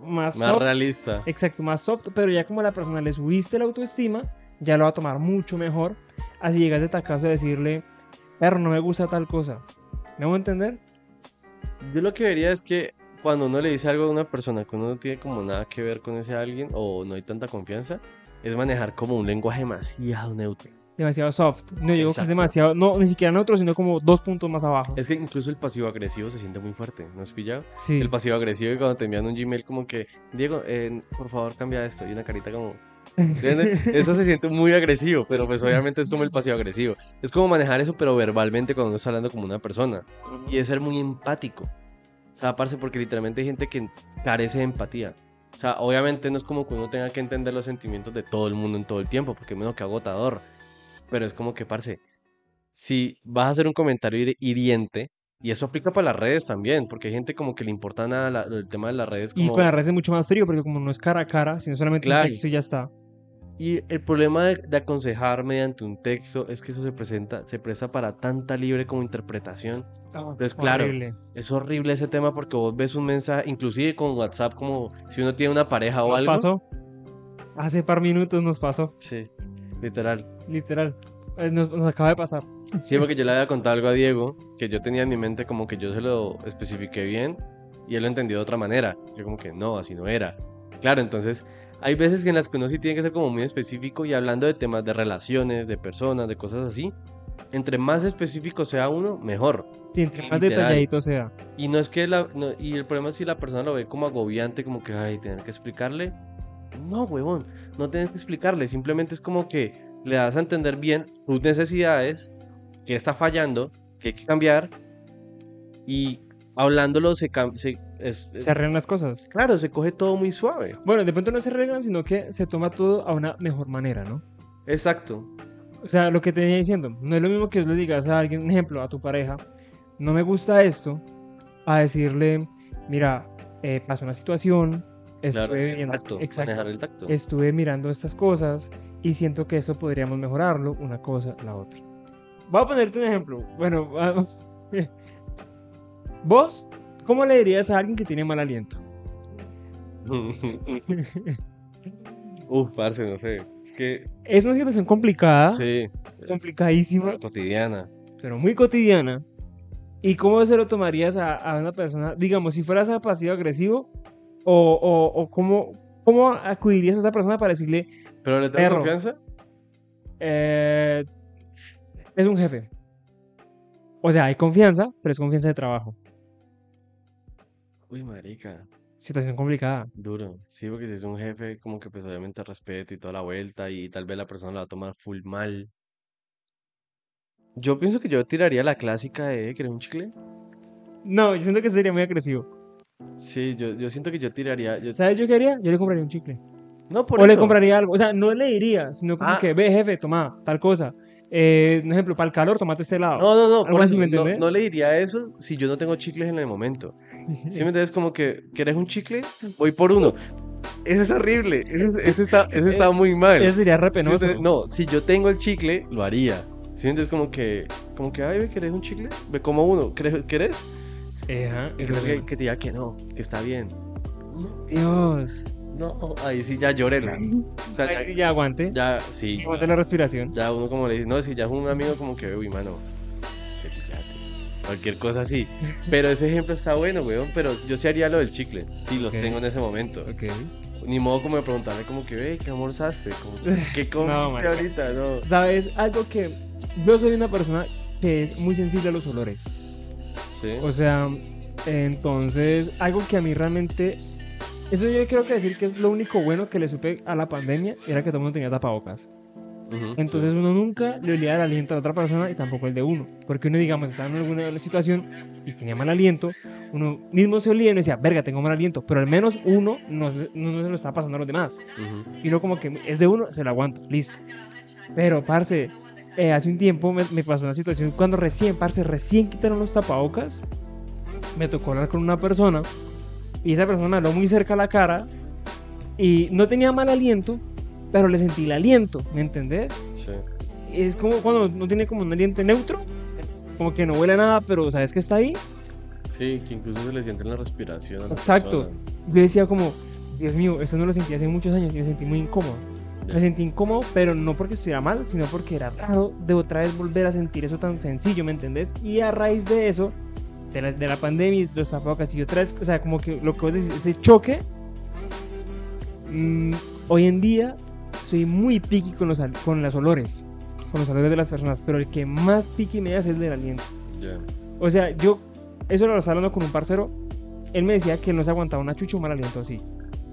más, Más soft, realista. exacto, más soft, pero ya como a la persona le subiste la autoestima, ya lo va a tomar mucho mejor. Así llegas de tacazo a decirle, perro, no me gusta tal cosa. ¿Me voy a entender? Yo lo que vería es que cuando uno le dice algo a una persona que uno no tiene como nada que ver con ese alguien o no hay tanta confianza, es manejar como un lenguaje demasiado neutro. Demasiado soft. No digo que es demasiado, no, ni siquiera neutro, sino como dos puntos más abajo. Es que incluso el pasivo agresivo se siente muy fuerte, ¿no has pillado? Sí. El pasivo agresivo y cuando te envían un Gmail como que, Diego, eh, por favor cambia esto y una carita como... ¿Entiendes? Eso se siente muy agresivo, pero pues obviamente es como el pasivo agresivo. Es como manejar eso, pero verbalmente cuando uno está hablando como una persona. Y es ser muy empático. O sea, aparte porque literalmente hay gente que carece de empatía. O sea, obviamente no es como que uno tenga que entender los sentimientos de todo el mundo en todo el tiempo, porque menos que agotador. Pero es como que, parce, si vas a hacer un comentario hiri- hiriente, y eso aplica para las redes también, porque hay gente como que le importa nada la- el tema de las redes. Y con las redes es mucho más frío porque como no es cara a cara, sino solamente Claro. un texto y ya está. Y el problema de, de aconsejar mediante un texto es que eso se presenta, se presta para tanta libre como interpretación. Pues claro, Horrible. Es horrible ese tema porque vos ves un mensaje, inclusive con WhatsApp, como si uno tiene una pareja o Nos algo. pasó. Hace par minutos nos pasó, Sí, literal. literal. Eh, Nos, nos acaba de pasar. Sí, porque yo le había contado algo a Diego que yo tenía en mi mente como que yo se lo especifiqué bien y él lo entendió de otra manera. Yo como que no, así no era. Claro, entonces hay veces que en las que uno sí tiene que ser como muy específico y hablando de temas de relaciones, de personas, de cosas así. Entre más específico sea uno, mejor. Sí, entre más Literal. detalladito sea. Y no es que la, no- y el problema es si la persona lo ve como agobiante, como que, ay, tener que explicarle. No, huevón, no tienes que explicarle, simplemente es como que le das a entender bien tus necesidades, que está fallando, que hay que cambiar, y hablándolo se, cam- se, es- es- Se arreglan las cosas. claro, se coge todo muy suave. Bueno, de pronto no se arreglan, sino que se toma todo a una mejor manera, ¿no? Exacto. O sea, lo que te venía diciendo, no es lo mismo que le digas a alguien, un ejemplo, a tu pareja, no me gusta esto, a decirle, mira, eh, pasó una situación, estuve Claro, el viendo- tacto, exacto, manejar el tacto. estuve mirando estas cosas y siento que eso podríamos mejorarlo, una cosa, la otra. Voy a ponerte un ejemplo. Bueno, vamos. vos, ¿cómo le dirías a alguien que tiene mal aliento? Uf, parce, no sé. Es que, Es una situación complicada, sí, complicadísima, cotidiana. pero muy cotidiana. ¿Y cómo se lo tomarías a, a una persona, digamos, si fueras pasivo-agresivo, o, o, o cómo, cómo acudirías a esa persona para decirle, ¿Pero le tengo confianza? eh, es un jefe? O sea, hay confianza, pero es confianza de trabajo. Uy, marica, Situación complicada. duro. Sí, porque si es un jefe, como que pues obviamente respeto y toda la vuelta y tal vez la persona lo va a tomar full mal. Yo pienso que yo tiraría la clásica de, ¿quieres un chicle? No, yo siento que sería muy agresivo. Sí, yo, yo siento que yo tiraría, yo- ¿Sabes yo qué haría? Yo le compraría un chicle. no por o le eso. compraría algo. O sea, no le diría, sino como Ah. que, ve, jefe, toma tal cosa. Eh, un ejemplo, para el calor, tomate este lado. No, no, no, por eso, ¿me no, no le diría eso si yo no tengo chicles en el momento. ¿Sí me entiendes? Como que, ¿quieres un chicle? Voy por uno. Ese es horrible. Ese, ese está, ese está muy mal. Eso sería re ¿Sí me? No, si yo tengo el chicle, lo haría. ¿Sí me entiendes? Como que, como que, ay, ve, ¿querés un chicle? Ve como uno. ¿Querés? ¿Querés? Ajá, Y luego que, que te diga que no, que está bien. Dios. No, ahí sí ya llórela. O sea, Ahí ya, sí ya aguante. ya, sí. Aguante la respiración. Ya uno como le dice, no, si ya es un amigo como que, uy, mano. Cualquier cosa así. Pero ese ejemplo está bueno, weón. Pero yo sí haría lo del chicle. Sí, los Ok. tengo en ese momento. Ok. Ni modo como de preguntarme como que, ve, ¿qué almorzaste? Como, ¿Qué comiste marica. ahorita? No. ¿Sabes? Algo que yo soy una persona que es muy sensible a los olores. Sí. O sea, entonces, algo que a mí realmente. Eso yo creo que decir que es lo único bueno que le supe a la pandemia era que todo el mundo tenía tapabocas. Entonces sí. uno nunca le olía el aliento a la otra persona y tampoco el de uno. Porque uno, digamos, estaba en alguna situación y tenía mal aliento, uno mismo se olía y uno decía, verga, tengo mal aliento. Pero al menos uno no, se- no, se lo está pasando a los demás. Ujú. Y uno como que es de uno, se lo aguanta, listo. Pero, parce, eh, hace un tiempo me, me pasó una situación cuando recién, parce, recién quitaron los tapabocas. Me tocó hablar con una persona y esa persona me habló muy cerca a la cara y no tenía mal aliento, pero le sentí el aliento, ¿me entendés? Sí. Es como cuando no tiene como un aliento neutro, como que no huele a nada, pero sabes que está ahí. Sí, que incluso se le siente en la respiración a la Exacto. persona. Yo decía como, Dios mío, eso no lo sentí hace muchos años y me sentí muy incómodo. Me sentí incómodo, pero no porque estuviera mal, sino porque era raro de otra vez volver a sentir eso tan sencillo, ¿me entendés? Y a raíz de eso, de la, de la pandemia los tapabocas y otra vez, o sea, como que lo que vos decís, ese choque, mm, hoy en día soy muy picky con los, con los olores, con los olores de las personas, pero el que más picky me da es el del aliento. Ya. O sea, yo, eso lo estaba hablando con un parcero, él me decía que no se aguantaba una chucha un mal aliento así.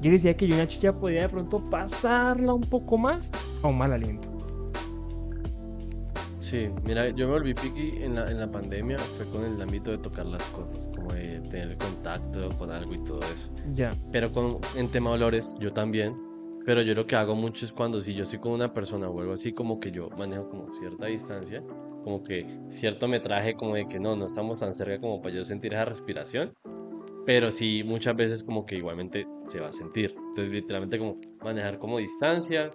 Yo decía que yo una chucha podía de pronto pasarla un poco más a un mal aliento. Sí, mira, yo me volví picky en la, en la pandemia, fue con el ámbito de tocar las cosas, como de tener contacto con algo y todo eso. Ya. Pero con, en tema olores, yo también. Pero yo lo que hago mucho es cuando si yo estoy con una persona o algo así, como que yo manejo como cierta distancia, como que cierto metraje, como de que no, no estamos tan cerca como para yo sentir esa respiración. Pero sí, muchas veces como que igualmente se va a sentir. Entonces, literalmente como manejar como distancia,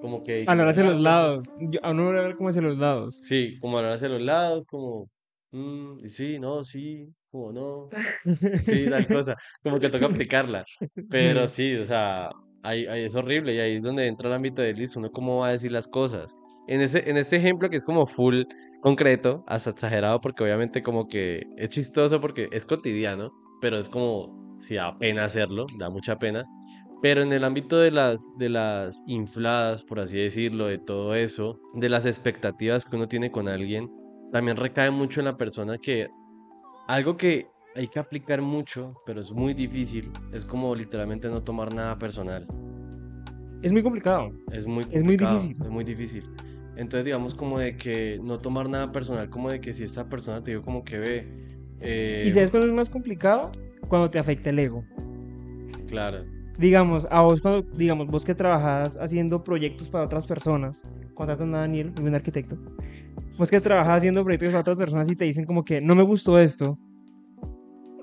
como que... Hablar hacia los lados. Yo, a uno hablar como hacia los lados. Sí, como hablar hacia los lados, como... "Mm, sí, no, sí, como no. Sí, tal cosa. Como que toca aplicarla. Pero sí, o sea, ahí, ahí es horrible y ahí es donde entra el ámbito de listo, uno cómo va a decir las cosas. En ese, en ese ejemplo que es como full concreto, hasta exagerado, porque obviamente como que es chistoso porque es cotidiano, pero es como si da pena hacerlo, da mucha pena. Pero en el ámbito de las, de las infladas, por así decirlo, de todo eso, de las expectativas que uno tiene con alguien, también recae mucho en la persona que algo que hay que aplicar mucho, pero es muy difícil, es como literalmente no tomar nada personal. Es muy complicado. Es muy Es muy complicado, difícil. Es muy difícil. Entonces, digamos como de que no tomar nada personal, como de que si esta persona te digo como que ve... eh, ¿Y sabes cuándo es más complicado? Cuando te afecta el ego. Claro, Digamos, a vos cuando, digamos, vos que trabajas haciendo proyectos para otras personas, contratan a Daniel, buen arquitecto. Vos que trabajas haciendo proyectos para otras personas y te dicen como que no me gustó esto.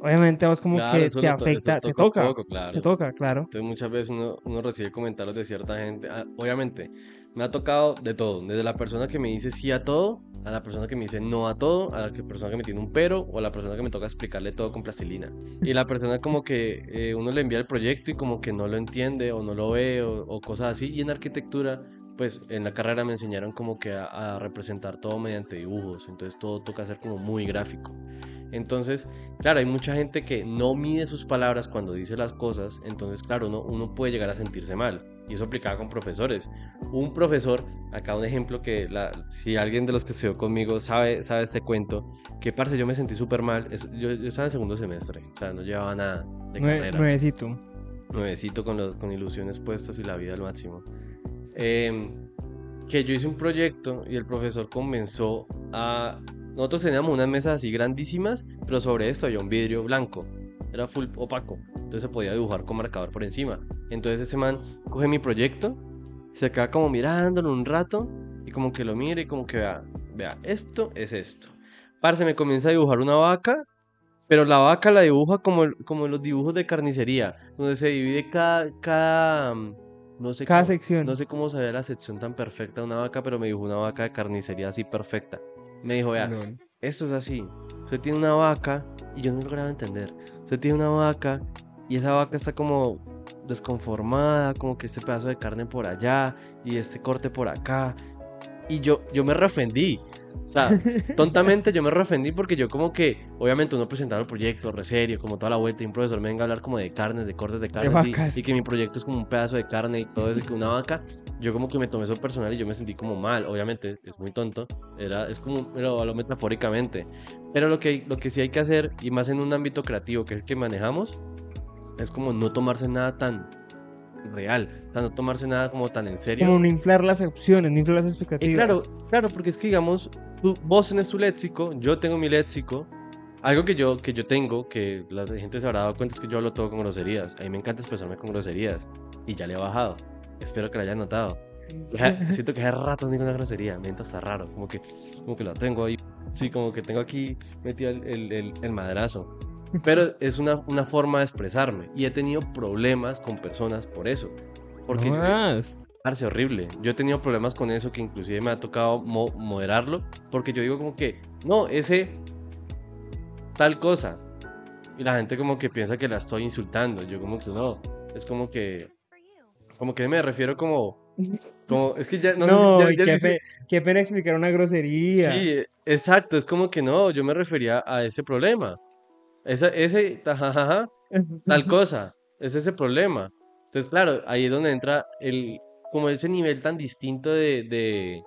Obviamente a vos como claro, que te afecta, te toca un toca, poco, claro. te toca, claro. Entonces muchas veces uno, uno recibe comentarios de cierta gente. Ah, obviamente, me ha tocado de todo. Desde la persona que me dice sí a todo, a la persona que me dice no a todo, a la persona que me tiene un pero, o a la persona que me toca explicarle todo con plastilina. Y la persona como que eh, uno le envía el proyecto y como que no lo entiende o no lo ve o, o cosas así. Y en arquitectura, pues en la carrera me enseñaron como que a, a representar todo mediante dibujos. Entonces todo toca ser como muy gráfico. Entonces, claro, hay mucha gente que no mide sus palabras cuando dice las cosas, entonces, claro, uno, uno puede llegar a sentirse mal. Y eso aplicaba con profesores. Un profesor, acá un ejemplo que la, si alguien de los que estudió conmigo sabe, sabe este cuento, que parce, yo me sentí súper mal. Es- yo, yo estaba en segundo semestre, o sea, no llevaba nada de Nue- carrera. nuevecito. Nuevecito con, los, con ilusiones puestas y la vida al máximo. Em, que yo hice un proyecto y el profesor comenzó a... Nosotros teníamos unas mesas así grandísimas, pero sobre esto había un vidrio blanco. Era full opaco. Entonces se podía dibujar con marcador por encima. Entonces ese man coge mi proyecto, se queda como mirándolo un rato y como que lo mira y como que vea, vea, esto es esto. Parce, me comienza a dibujar una vaca pero la vaca la dibuja como, como los dibujos de carnicería, donde se divide cada, cada, mm, no sé Cada cómo- sección. no sé cómo se ve la sección tan perfecta de una vaca, pero me dibujó una vaca de carnicería así perfecta. Me dijo, vea, Lol. esto es así. Usted tiene una vaca y yo no lograba entender. Usted tiene una vaca y esa vaca está como desconformada, como que este pedazo de carne por allá y este corte por acá. Y yo, yo me refendí. O sea, tontamente yo me refendí porque yo como que, obviamente uno presentaba el proyecto re serio, como toda la vuelta, y un profesor me venga a hablar como de carnes, de cortes de carnes, y- y, que mi proyecto es como un pedazo de carne y todo eso, y que una vaca, yo como que me tomé eso personal y yo me sentí como mal, obviamente es muy tonto, era, es como, lo metafóricamente, pero lo que, lo que sí hay que hacer, y más en un ámbito creativo que es el que manejamos, es como no tomarse nada tan real, o sea, no tomarse nada como tan en serio. Como no inflar las opciones, no inflar las Y expectativas. claro, claro, porque es que digamos, tú, vos tenés tu léxico, yo tengo mi léxico. Algo que yo, que yo tengo, que la gente se habrá dado cuenta, es que yo hablo todo con groserías. A mí me encanta expresarme con groserías. Y ya le he bajado. Espero que lo hayan notado. Siento que hace rato no digo una grosería. Me siento hasta raro. Como que, como que lo tengo ahí. Sí, como que tengo aquí metido el, el, el- el madrazo. Pero es una, una forma de expresarme. Y he tenido problemas con personas por eso. Porque No más. Parce, horrible. Yo he tenido problemas con eso que inclusive me ha tocado mo- moderarlo porque yo digo como que, no, ese tal cosa. Y la gente como que piensa que la estoy insultando. Yo como que no. Es como que, como que me refiero como, como, es que ya no, sé No, ya- y ya qué, sé- pe- qué pena explicar una grosería. Sí, exacto. Es como que no, yo me refería a ese problema. Esa, ese, tajajaja, tal cosa, es ese problema. Entonces, claro, ahí es donde entra el, como ese nivel tan distinto de, de,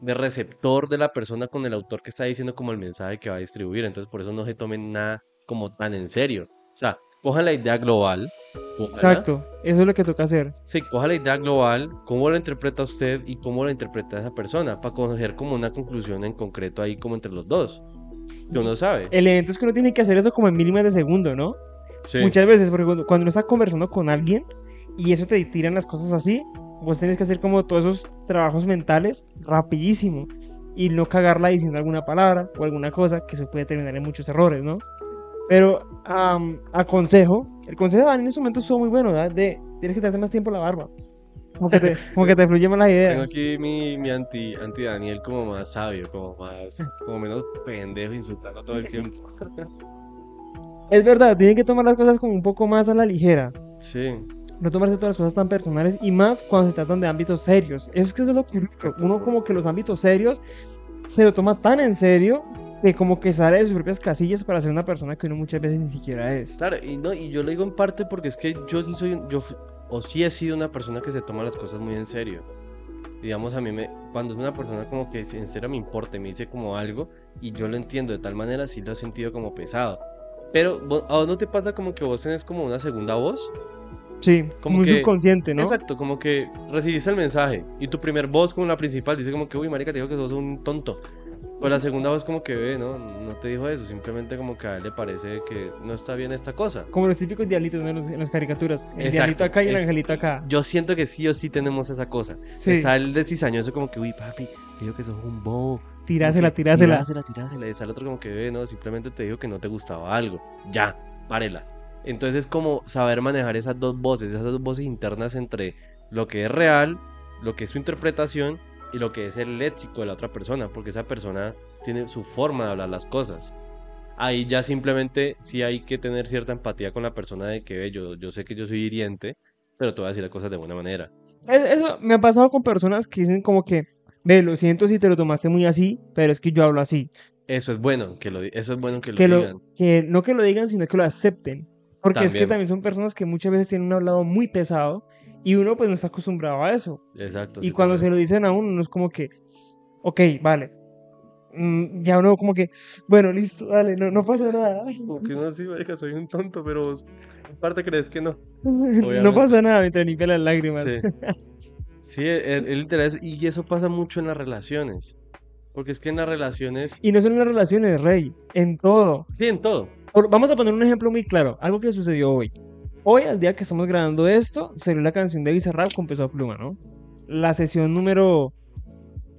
de receptor de la persona con el autor que está diciendo como el mensaje que va a distribuir. Entonces, por eso no se tomen nada como tan en serio. O sea, cojan la idea global. Exacto, eso es lo que toca hacer. Sí, coja la idea global, cómo la interpreta usted y cómo la interpreta esa persona, para coger como una conclusión en concreto ahí como entre los dos. Que uno sabe. El evento es que uno tiene que hacer eso como en mínimas de segundo, ¿no? Sí. Muchas veces, porque cuando, cuando uno está conversando con alguien y eso te tiran las cosas así, vos tenés que hacer como todos esos trabajos mentales rapidísimo y no cagarla diciendo alguna palabra o alguna cosa que eso puede terminar en muchos errores, ¿no? Pero am, aconsejo, el consejo de Dani en ese momento estuvo muy bueno, ¿verdad? De tienes que darte más tiempo la barba. Como que te, como que te fluyen más las Tengo ideas. aquí mi, mi anti, anti Daniel como más sabio, como más, como menos pendejo insultando todo el tiempo. Es verdad, tienen que tomar las cosas como un poco más a la ligera. Sí, No tomarse todas las cosas tan personales y más cuando se tratan de ámbitos serios. Eso es que es lo que uno como que los ámbitos serios se lo toma tan en serio que como que sale de sus propias casillas para ser una persona que uno muchas veces ni siquiera es. claro, y no, y yo lo digo en parte porque es que yo sí soy, yo, o sí he sido una persona que se toma las cosas muy en serio. Digamos, a mí me, cuando es una persona como que en serio me importa y me dice como algo y yo lo entiendo de tal manera, sí lo he sentido como pesado. Pero, ¿a vos no te pasa como que vos tenés como una segunda voz? Sí, Como muy que- subconsciente, ¿no? Exacto, como que recibiste el mensaje y tu primer voz como la principal dice como que, uy, marica, te digo que sos un tonto. Pero la segunda voz como que ve, ¿no? No te dijo eso, simplemente como que a él le parece que no está bien esta cosa. Como los típicos diablitos ¿no? en, las caricaturas. El Exacto, diablito acá y el es- angelito acá. Yo siento que sí o sí tenemos esa cosa. Sí, Está el de cizañoso como que, uy, papi, digo que sos un bobo. tirásela, tirásela. Tirásela, tirásela. Y está el otro como que ve, no, simplemente te digo que no te gustaba algo. Ya, párela. Entonces es como saber manejar esas dos voces, esas dos voces internas entre lo que es real, lo que es su interpretación y lo que es el léxico de la otra persona, porque esa persona tiene su forma de hablar las cosas. Ahí ya simplemente sí hay que tener cierta empatía con la persona de que yo, yo sé que yo soy hiriente, pero te voy a decir las cosas de buena manera. Es- Eso me ha pasado con personas que dicen como que, ve, lo siento si te lo tomaste muy así, pero es que yo hablo así. Eso es bueno, que lo, eso es bueno que que lo, digan. que no que lo digan, sino que lo acepten. Porque es que También. también son personas que muchas veces tienen un hablado muy pesado y uno pues no está acostumbrado a eso. Exacto. Y sí, cuando se lo dicen a uno, no es como que, ok, vale. Mm, ya uno como que, bueno, listo, dale, no, no pasa nada. Como que no, sí, marica, soy un tonto, pero vos, aparte crees que no. No pasa nada mientras limpia las lágrimas. Sí. Sí, literal, es- y eso pasa mucho en las relaciones. Porque es que en las relaciones, Y no solo en las relaciones, Rey, en todo. sí, en todo. Por- vamos a poner un ejemplo muy claro, algo que sucedió hoy. Hoy, al día que estamos grabando esto, salió la canción de Bizarrap con Peso a Pluma, ¿no? La sesión número...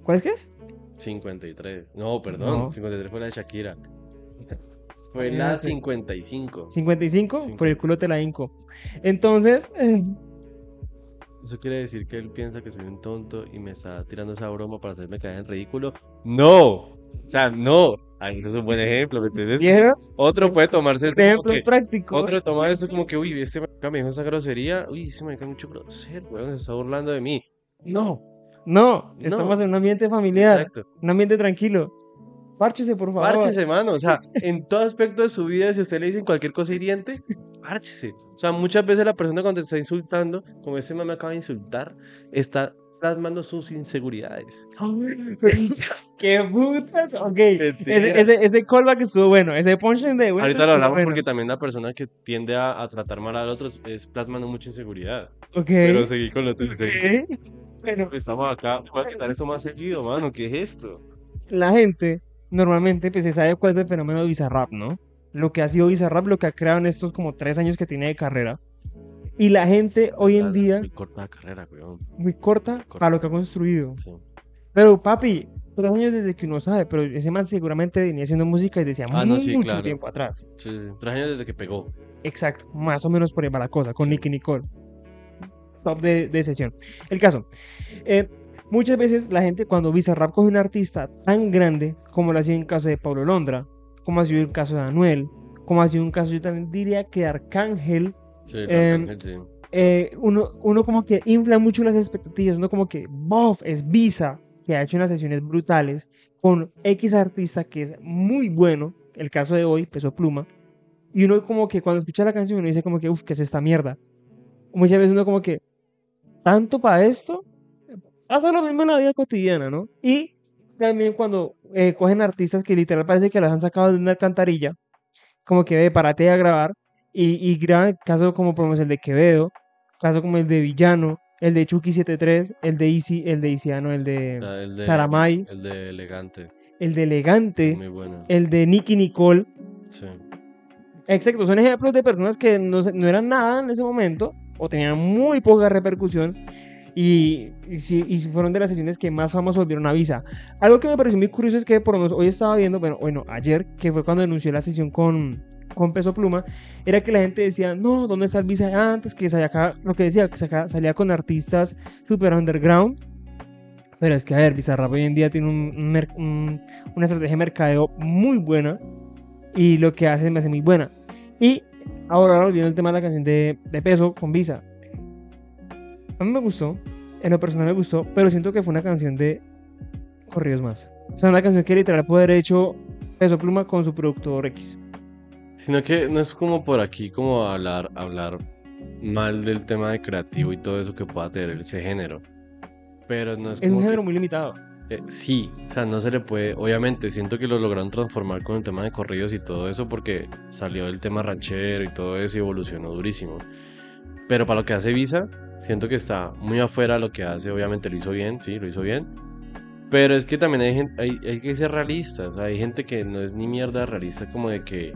¿Cuál es que es? 53. No, perdón, No. 53 fue la de Shakira. Fue la Imagínate. 55. 55, Cinco. por el culo te la hinco. Entonces, eh, ¿Eso quiere decir que él piensa que soy un tonto y me está tirando esa broma para hacerme caer en ridículo? ¡No! O sea, no. Ay, ese es un buen ejemplo, ¿me entiendes? ¿vieron? Otro puede tomarse Un ejemplo que- práctico. Otro toma eso como que, uy, este marica me dijo esa grosería. Uy, ese marica es mucho grosero, weón, se está burlando de mí. No, No, No. estamos en un ambiente familiar, exacto. un ambiente tranquilo. Párchese, por favor. Párchese, mano. O sea, en todo aspecto de su vida, si usted le dicen cualquier cosa hiriente, párchese. O sea, muchas veces la persona cuando te está insultando, como este man me acaba de insultar, está plasmando sus inseguridades. ¡Qué putas! Ok, ese, ese, ese callback estuvo bueno, ese punchline de vuelta Ahorita lo hablamos bueno. porque también la persona que tiende a, a tratar mal a otros es plasmando mucha inseguridad. Ok, Pero seguí con lo tuyo. seguí. ok. Bueno, Estamos acá. Voy a quitar esto más seguido, mano. ¿Qué es esto? la gente normalmente pues se sabe cuál es el fenómeno de Bizarrap, ¿no? Lo que ha sido Bizarrap, lo que ha creado en estos como tres años que tiene de carrera. Y la gente hoy en día, Muy corta la carrera, weón. muy corta Corta. para lo que ha construido. Sí. Pero papi, tres años desde que uno sabe, pero ese man seguramente venía haciendo música desde hace Ah, no, sí, mucho claro. tiempo atrás. Sí, tres años desde que pegó. Exacto, más o menos por ahí va la cosa, con Sí. Nicky Nicole. Top de, de sesión. El caso, eh, muchas veces la gente cuando Bizarrap coge un artista tan grande, como lo ha sido en el caso de Pablo Londra, como ha sido el caso de Anuel, como ha sido un caso, yo también diría que Arcángel, Sí, sí. eh, uno, uno como que infla mucho las expectativas, uno como que, bof, es Visa, que ha hecho unas sesiones brutales con X artista que es muy bueno, el caso de hoy, Peso Pluma, y uno como que cuando escucha la canción uno dice como que, uff, ¿qué es esta mierda? Muchas veces uno como que, ¿tanto para esto? Pasa lo mismo en la vida cotidiana, ¿no? Y también cuando eh, cogen artistas que literal parece que las han sacado de una alcantarilla, como que ve, párate a grabar, y, y graban casos como por ejemplo el de Quevedo, casos como el de Villano, el de Chucky 73, el de Easy, el de Isiano, el de Ah, el de, Saramay, El de Elegante. el de Elegante, Muy buena. el de Nicky Nicole. Sí. Exacto, son ejemplos de personas que no, no eran nada en ese momento o tenían muy poca repercusión y, y, sí- y fueron de las sesiones que más famosos volvieron a Visa. Algo que me pareció muy curioso es que por lo menos hoy estaba viendo, bueno, bueno, ayer, que fue cuando anunció la sesión con, con Peso Pluma, era que la gente decía, no, ¿dónde está el Visa de antes? Que salía acá, lo que decía, que salía con artistas super underground. Pero es que, a ver, Bizarrap hoy en día tiene un- un un- una estrategia de mercadeo muy buena y lo que hace me hace muy buena. Y ahora volviendo al tema de la canción de, de Peso con Visa. A mí me gustó, en lo personal me gustó, pero siento que fue una canción de corridos más. O sea, una canción que literal puede haber hecho Peso Pluma con su productor X. Sino que no es como por aquí como hablar, hablar mal del tema de creativo y todo eso que pueda tener ese género. Pero no es Es un como que género muy limitado. Eh, sí, o sea, no se le puede, obviamente, siento que lo lograron transformar con el tema de corridos y todo eso porque salió el tema ranchero y todo eso y evolucionó durísimo. Pero para lo que hace Visa, siento que está muy afuera de lo que hace, obviamente lo hizo bien, sí, lo hizo bien. Pero es que también hay, gente, hay, hay que ser realistas, hay gente que no es ni mierda realista como de que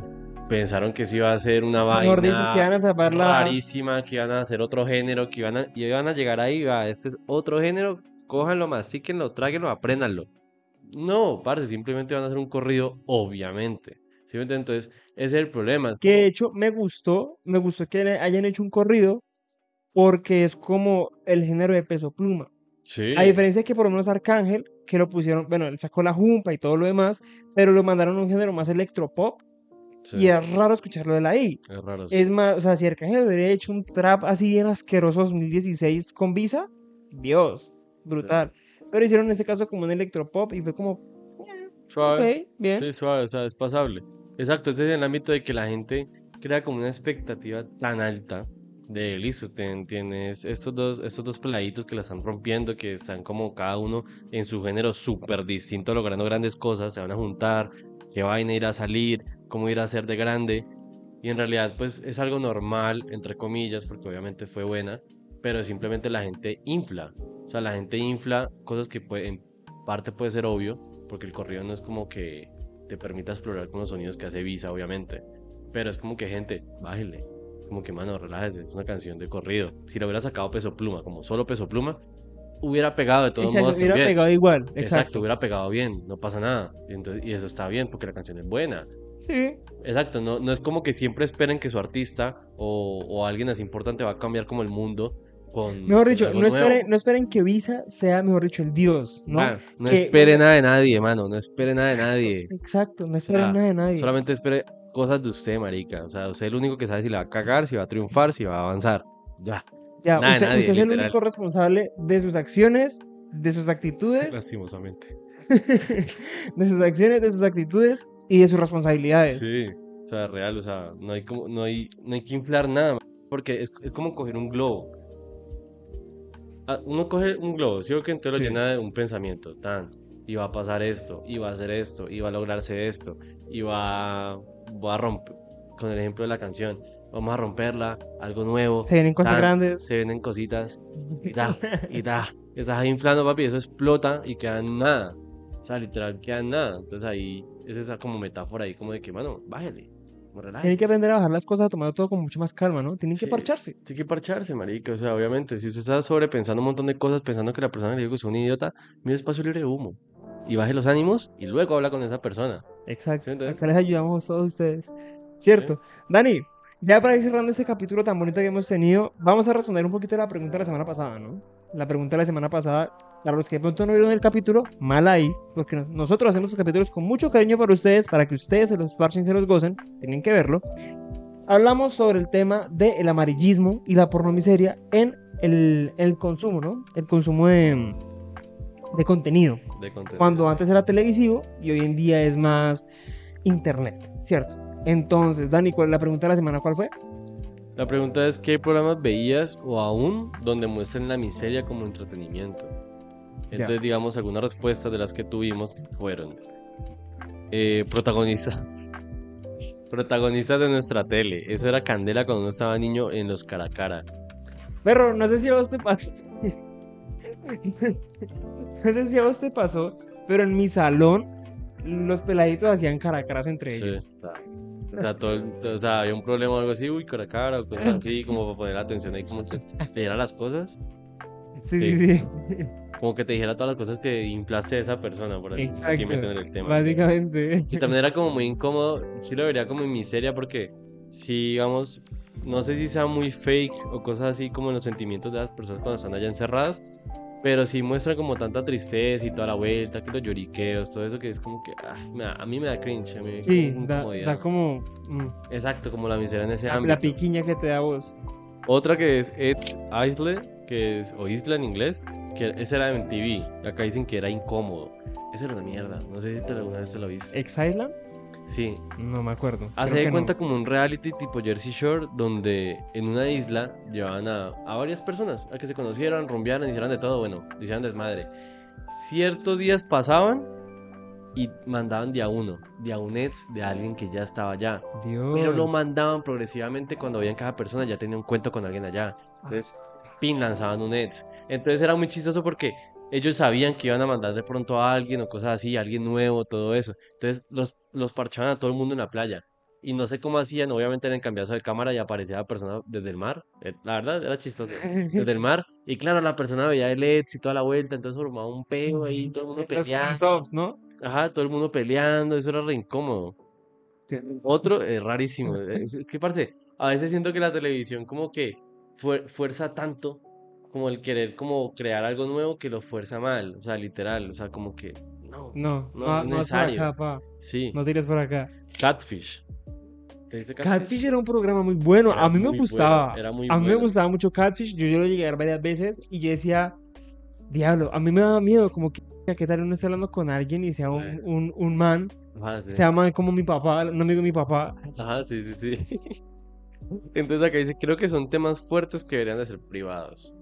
pensaron que sí iba a ser una Mejor dicho, vaina que van a tapar la... rarísima, que iban a hacer otro género, que iban a, y iban a llegar ahí, va, este es otro género, cójanlo, mastíquenlo, tráguenlo, apréndanlo. No, parce, simplemente van a hacer un corrido, obviamente. ¿Sí me? Entonces, ese es el problema. es Que de como- hecho me gustó, me gustó que hayan hecho un corrido porque es como el género de Peso Pluma. Sí, A diferencia que por lo menos Arcángel, que lo pusieron, bueno, él sacó la jumpa y todo lo demás, pero lo mandaron a un género más electropop sí, y es raro escucharlo de la I. es raro. sí. Es más, o sea, si Arcángel hubiera hecho un trap así bien asqueroso 2016 con Visa, Dios, brutal. Pero hicieron en este caso como un electropop y fue como, eh, Suave. Ok, bien. Sí, suave, o sea, es pasable. Exacto, ese es el ámbito de que la gente crea como una expectativa tan alta de listo, tienes estos dos, estos dos peladitos que la están rompiendo, que están como cada uno en su género súper distinto, logrando grandes cosas, se van a juntar, qué vaina ir a salir, cómo ir a ser de grande. Y en realidad, pues es algo normal, entre comillas, porque obviamente fue buena, pero simplemente la gente infla. O sea, la gente infla cosas que puede, en parte puede ser obvio, porque el corrido no es como que te permita explorar con los sonidos que hace Visa, obviamente. Pero es como que, gente, bájele. Como que, mano, relájese, es una canción de corrido. Si lo hubiera sacado Peso Pluma, como solo Peso Pluma, hubiera pegado de todos Exacto, modos hubiera también. pegado igual. Exacto, Exacto. hubiera pegado bien, no pasa nada. Y, entonces- y eso está bien porque la canción es buena. Sí. Exacto, no, no es como que siempre esperen que su artista o, o alguien así importante va a cambiar como el mundo con, Mejor dicho, no esperen, no esperen que Visa sea, mejor dicho, el dios, ¿no? No Que- espere nada de nadie, mano, no espere nada de nadie. Exacto, no O sea, nada de nadie. Solamente espere cosas de usted, marica. O sea, usted es el único que sabe si la va a cagar, si va a triunfar, si va a avanzar. Ya, Ya, nada usted, nadie, usted es el único responsable de sus acciones, de sus actitudes, lastimosamente. de sus acciones, de sus actitudes y de sus responsabilidades. Sí, o sea, real, o sea, no hay, como, no hay, no hay que inflar nada, porque es, es como coger un globo. Ah, Uno coge un globo, ¿sí o que Entonces lo Sí. llena de un pensamiento, tan, y va a pasar esto, y va a hacer esto, y va a lograrse esto, y va, va a romper, con el ejemplo de la canción, vamos a romperla, algo nuevo, Se vienen cosas tan, grandes. se vienen cositas, y da, y da, estás ahí inflando, papi, eso explota y queda en nada, o sea, literal, queda en nada, entonces ahí, es esa como metáfora ahí, como de que, mano, bájale, Tienen que aprender a bajar las cosas, a tomar todo con mucha más calma, ¿no? Tienen que Sí. parcharse. Tiene que parcharse, marica. O sea, obviamente, si usted está sobrepensando un montón de cosas, pensando que la persona que le dijo que es un idiota, mire espacio libre de humo. Y baje los ánimos y luego habla con esa persona. Exacto. ¿Sí? Acá les ayudamos a todos ustedes. Cierto. Dani, ya para ir cerrando este capítulo tan bonito que hemos tenido, vamos a responder un poquito a la pregunta de la semana pasada, ¿no? La pregunta de la semana pasada, para los que de pronto no vieron el capítulo, mal ahí, porque no- nosotros hacemos los capítulos con mucho cariño para ustedes, para que ustedes se los parchen y se los gocen, tienen que verlo. Hablamos sobre el tema del amarillismo y la pornomiseria en el, el consumo, ¿no? El consumo de, de contenido De contenido. cuando antes era televisivo y hoy en día es más internet, ¿cierto? Entonces, Dani, ¿cuál, la pregunta de la semana cuál fue? La pregunta es: ¿qué programas veías o aún donde muestren la miseria como entretenimiento? Entonces, digamos, algunas respuestas de las que tuvimos fueron: eh, protagonista. Protagonistas de nuestra tele. Eso era Candela cuando uno estaba niño en los cara a cara. Perro, no sé si a vos te pasó. no sé si a vos te pasó, pero en mi salón los peladitos hacían cara a caras entre Sí. ellos. O el- o sea, había un problema o algo así, uy, cara a cara, o cosas así, como para poner atención ahí, como que leyera las cosas, Sí, sí, sí. como que te dijera todas las cosas que inflaste de esa persona, por aquí, aquí Exacto. meten en el tema. Básicamente. Y también era como muy incómodo, sí lo vería como en miseria, porque si, digamos, no sé si sea muy fake o cosas así como en los sentimientos de las personas cuando están allá encerradas, pero sí muestran como tanta tristeza y toda la vuelta, que los lloriqueos, todo eso que es como que ah, me da- a mí me da cringe, a mí me Sí, como da, da como mm, Exacto, como la miseria en ese la, ámbito. la piquiña que te da vos. Otra que es It's Isle, que es, o Isla en inglés, que ese era de MTV. Acá dicen que era incómodo. Esa era una mierda. No sé si te, alguna vez te lo viste. ¿Ex Island? Sí. No me acuerdo. Hace de que no. cuenta como un reality tipo Jersey Shore, donde en una isla llevaban a, a varias personas a que se conocieran, rumbearan, hicieran de todo, bueno, hicieran desmadre. Ciertos días pasaban y mandaban de a uno, de a un ex de alguien que ya estaba allá. Dios. Pero lo mandaban progresivamente cuando veían cada persona ya tenía un cuento con alguien allá. Entonces, pin, lanzaban un Eds. Entonces era muy chistoso porque ellos sabían que iban a mandar de pronto a alguien o cosas así, alguien nuevo, todo eso. Entonces los, los parchaban a todo el mundo en la playa. Y no sé cómo hacían, obviamente en el cambiazo de cámara y aparecía la persona desde el mar. Eh, La verdad, era chistoso. Desde el mar. Y claro, la persona veía el Eds y toda la vuelta, entonces formaba un peo ahí, todo el mundo Los peleando. ¿no? Ajá, todo el mundo peleando, eso era re incómodo. Otro es rarísimo. Es, es que, parce, a veces siento que la televisión como que fuer- fuerza tanto como el querer como crear algo nuevo que lo fuerza mal. O sea, literal. O sea, como que no. No, No, no, es no necesario. acá, pa. Sí. No tires por acá. Catfish. ¿Te viste Catfish era un programa muy bueno. Era a mí me gustaba. bueno, era muy a mí me gustaba mucho Catfish. Yo, yo lo llegué a ver varias veces y yo decía, Diablo, a mí me da miedo, como que, ¿qué tal uno está hablando con alguien y sea un, un, un man, Ajá, sí. sea man como mi papá, un amigo de mi papá? Ajá, sí, sí, sí. Entonces acá dice, creo que son temas fuertes que deberían de ser privados.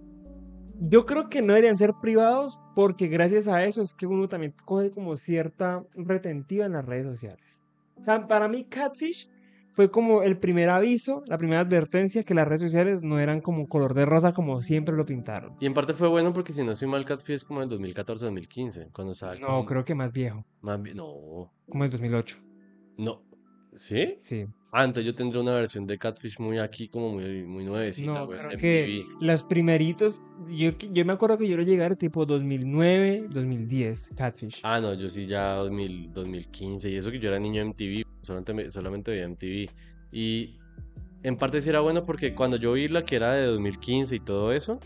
Yo creo que no deberían ser privados porque gracias a eso es que uno también coge como cierta retentiva en las redes sociales. O sea, para mí Catfish fue como el primer aviso, la primera advertencia que las redes sociales no eran como color de rosa como siempre lo pintaron. Y en parte fue bueno porque si no soy mal, Catfish es como el 2014-2015, cuando estaba No, creo que más viejo, más bien- No, como el 2008. no. ¿Sí? Sí. Ah, entonces yo tendré una versión de Catfish muy aquí, como muy, muy nuevecita, No, güey, creo que MTV. los primeritos, yo, yo me acuerdo que yo lo llegué tipo 2009, 2010, Catfish. Ah, no, yo sí ya 2000, 2015, y eso que yo era niño de MTV, solamente, me- solamente veía MTV. Y en parte sí era bueno porque cuando yo vi la que era de 2015 y todo eso,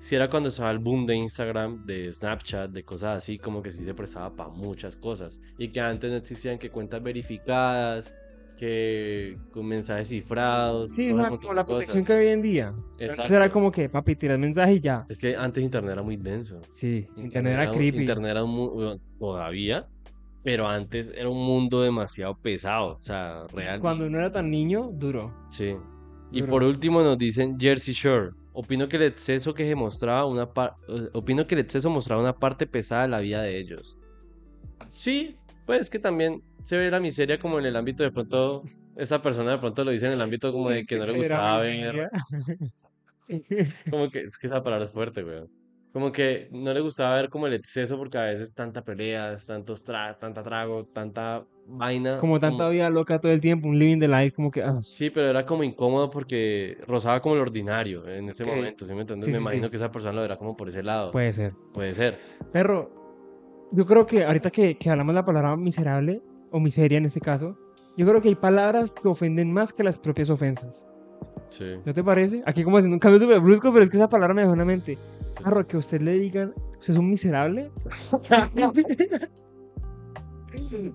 sí era cuando estaba el boom de Instagram, de Snapchat, de cosas así, como que sí se prestaba para muchas cosas. Y que antes no existían que cuentas verificadas, que con mensajes cifrados, Sí, o sea, como la protección que hay hoy en día. Antes era Exacto. como que, papi, tiras mensaje y ya. Es que antes internet era muy denso. Sí, internet era creepy. Internet era un mu- bueno, todavía, pero antes era un mundo demasiado pesado, o sea, real. Cuando uno era tan niño, duro. Sí. Y Duro. por último nos dicen Jersey Shore. Opino que el exceso que se mostraba una par- eh, opino que el exceso mostraba una parte pesada de la vida de ellos. Sí, pues que también se ve la miseria como en el ámbito de pronto esa persona de pronto lo dice en el ámbito como de que no le gustaba ver como que, es que esa palabra es fuerte, weón. Como que no le gustaba ver como el exceso porque a veces tanta peleas, tantos tra tanta trago, tanta vaina. Como tanta vida loca todo el tiempo, un living the life, como que, ah, Sí, pero era como incómodo porque rozaba como lo ordinario en ese Ok. momento, ¿sí me entiendes? Sí, me sí, imagino sí. que esa persona lo verá como por ese lado. puede ser. Puede ser. Perro, yo creo que ahorita que, que hablamos la palabra miserable, o miseria en este caso, yo creo que hay palabras que ofenden más que las propias ofensas. Sí. ¿No te parece? Aquí como haciendo un cambio súper brusco, pero es que esa palabra me dejó en la mente. Perro, que a usted le digan, ¿usted es un miserable?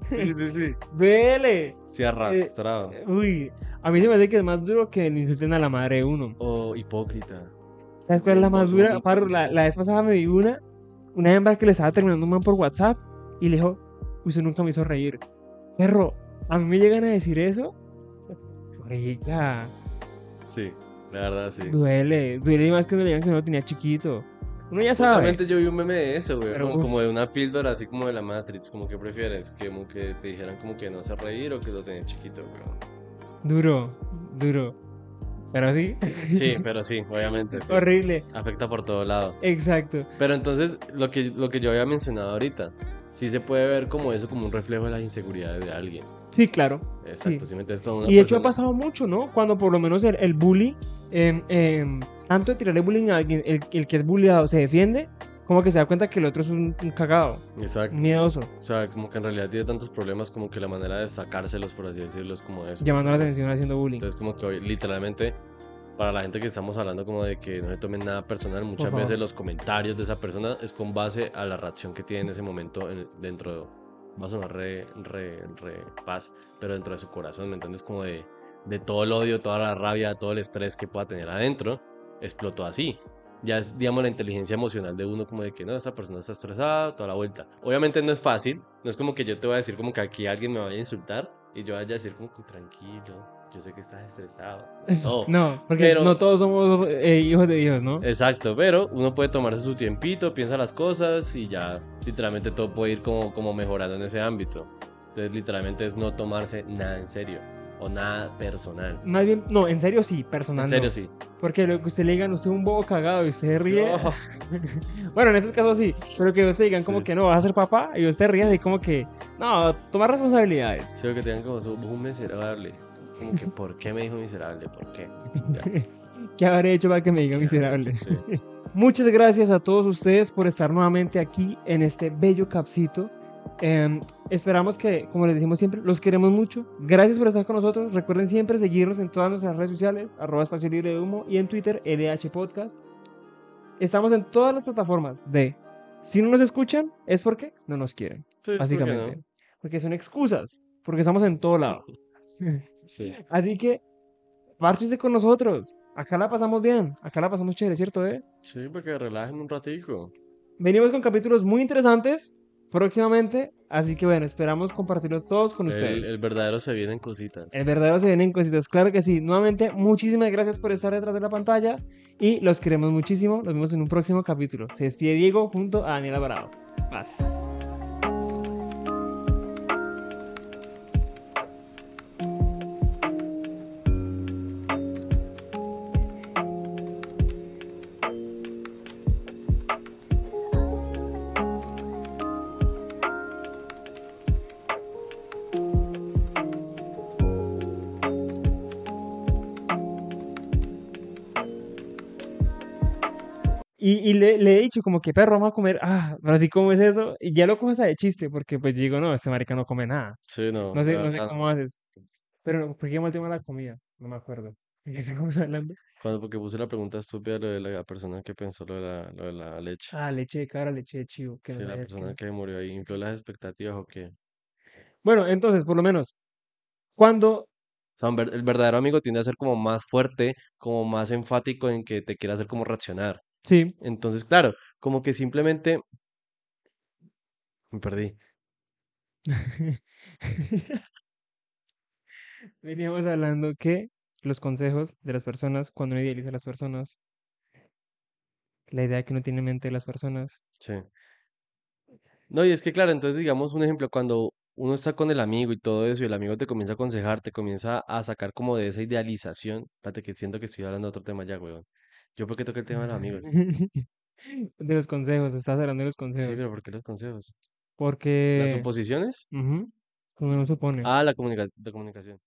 Sí, sí, sí. Vele. Sí, arrastrado. Uy, a mí se me hace que es más duro que le insulten a la madre de uno. O hipócrita. ¿Sabes cuál es la más dura? Parro, la, la vez pasada me vi una, una hembra que le estaba terminando un man por WhatsApp y le dijo, usted nunca me hizo reír. Perro, a mí me llegan a decir eso. Oiga, Sí, la verdad, sí. duele, duele más que me digan que no lo tenía chiquito. Uno ya sabe. Justamente yo vi un meme de eso, güey, como, de una píldora así como de la Matrix, como que prefieres, que como que te dijeran como que no hace reír o que lo tenés chiquito, güey. Duro, duro. Pero sí. Sí, pero sí, obviamente, sí. Horrible. Afecta por todo lado. Exacto. Pero entonces, lo que, lo que yo había mencionado ahorita, sí se puede ver como eso, como un reflejo de las inseguridades de alguien. Sí, claro. Exacto, Sí. si me entiendes? Una Y de hecho ha pasado mucho, ¿no? Cuando por lo menos el, el bully, em, tanto de tirarle bullying a alguien, el, el que es bulleado se defiende, como que se da cuenta que el otro es un, un cagado, Exacto. miedoso, O sea, como que en realidad tiene tantos problemas como que la manera de sacárselos, por así decirlo, es como eso. llamando la atención haciendo bullying. Entonces, como que hoy, literalmente, para la gente que estamos hablando, como de que no se tomen nada personal, muchas veces los comentarios de esa persona es con base a la reacción que tiene en ese momento en- dentro de. Va a sonar re, re, re paz, pero dentro de su corazón, ¿me entiendes? Como de, de todo el odio, toda la rabia, todo el estrés que pueda tener adentro, explotó así. Ya es, digamos, la inteligencia emocional de uno, como de que no, esa persona está estresada, toda la vuelta. Obviamente no es fácil, no es como que yo te voy a decir como que aquí alguien me vaya a insultar y yo vaya a decir como que tranquilo, yo sé que estás estresado. No, No, porque pero- no todos somos eh, hijos de Dios, ¿no? Exacto, pero uno puede tomarse su tiempito, piensa las cosas y ya literalmente todo puede ir como, como mejorando en ese ámbito. Entonces literalmente es no tomarse nada en serio o nada personal. Más bien, no, en serio sí, personal En serio, no. sí. Porque lo que usted le digan, usted es un bobo cagado y usted ríe. Oh, Bueno, en esos casos sí, pero que usted digan como Sí. que no, vas a ser papá y usted ríe así como que, no, toma responsabilidades. sí, o que tengan como su un miserable. Como que, ¿por qué me dijo miserable? ¿Por qué? ¿Qué habré hecho para que me diga miserable? Sí. Muchas gracias a todos ustedes por estar nuevamente aquí en este bello capsito. Em, esperamos que, como les decimos siempre, los queremos mucho. Gracias por estar con nosotros. Recuerden siempre seguirnos en todas nuestras redes sociales, arroba espacio libre de humo y en Twitter, LH Podcast. Estamos en todas las plataformas de... Si no nos escuchan, es porque no nos quieren, Sí, ¿por qué básicamente. no? Porque son excusas, porque estamos en todo lado. Sí. Así que, párchense con nosotros. Acá la pasamos bien, acá la pasamos chévere, ¿cierto, eh? Sí, para que relajen un ratico. venimos con capítulos muy interesantes próximamente, así que bueno, esperamos compartirlos todos con El, ustedes. el verdadero se vienen cositas. El verdadero se vienen cositas, claro que sí. Nuevamente, muchísimas gracias por estar detrás de la pantalla y los queremos muchísimo. Nos vemos en un próximo capítulo. Se despide Diego junto a Daniela Alvarado. Paz. Le, le he dicho como que perro, vamos a comer, ah, pero así como es eso, y ya lo cojo hasta de chiste, porque pues digo, no, este marica no come nada. Sí, no, No sé, no sé cómo haces. Pero, ¿por qué el tema de la comida? No me acuerdo. ¿De qué estamos hablando? Cuando, porque puse la pregunta estúpida lo de la persona que pensó lo de la, lo de la leche. Ah, leche de cabra, leche de chivo, que Sí, no la persona que... que murió ahí infló las expectativas o qué. Bueno, entonces, por lo menos, cuando... O sea, el verdadero amigo tiende a ser como más fuerte, como más enfático en que te quiera hacer como reaccionar. Sí. Entonces, claro, como que simplemente me perdí. Veníamos hablando que los consejos de las personas, cuando uno idealiza a las personas, la idea que uno tiene en mente de las personas. Sí. No, y es que claro, entonces digamos un ejemplo, cuando uno está con el amigo y todo eso, y el amigo te comienza a aconsejar, te comienza a sacar como de esa idealización. Espérate que siento que estoy hablando de otro tema ya, weón. ¿Yo por qué toqué el tema de los amigos? De los consejos, estás hablando de los Sí, consejos. pero ¿por qué los consejos? ¿Las Porque... suposiciones? ujú, Uno no supone. Ah, la comunica- la comunicación.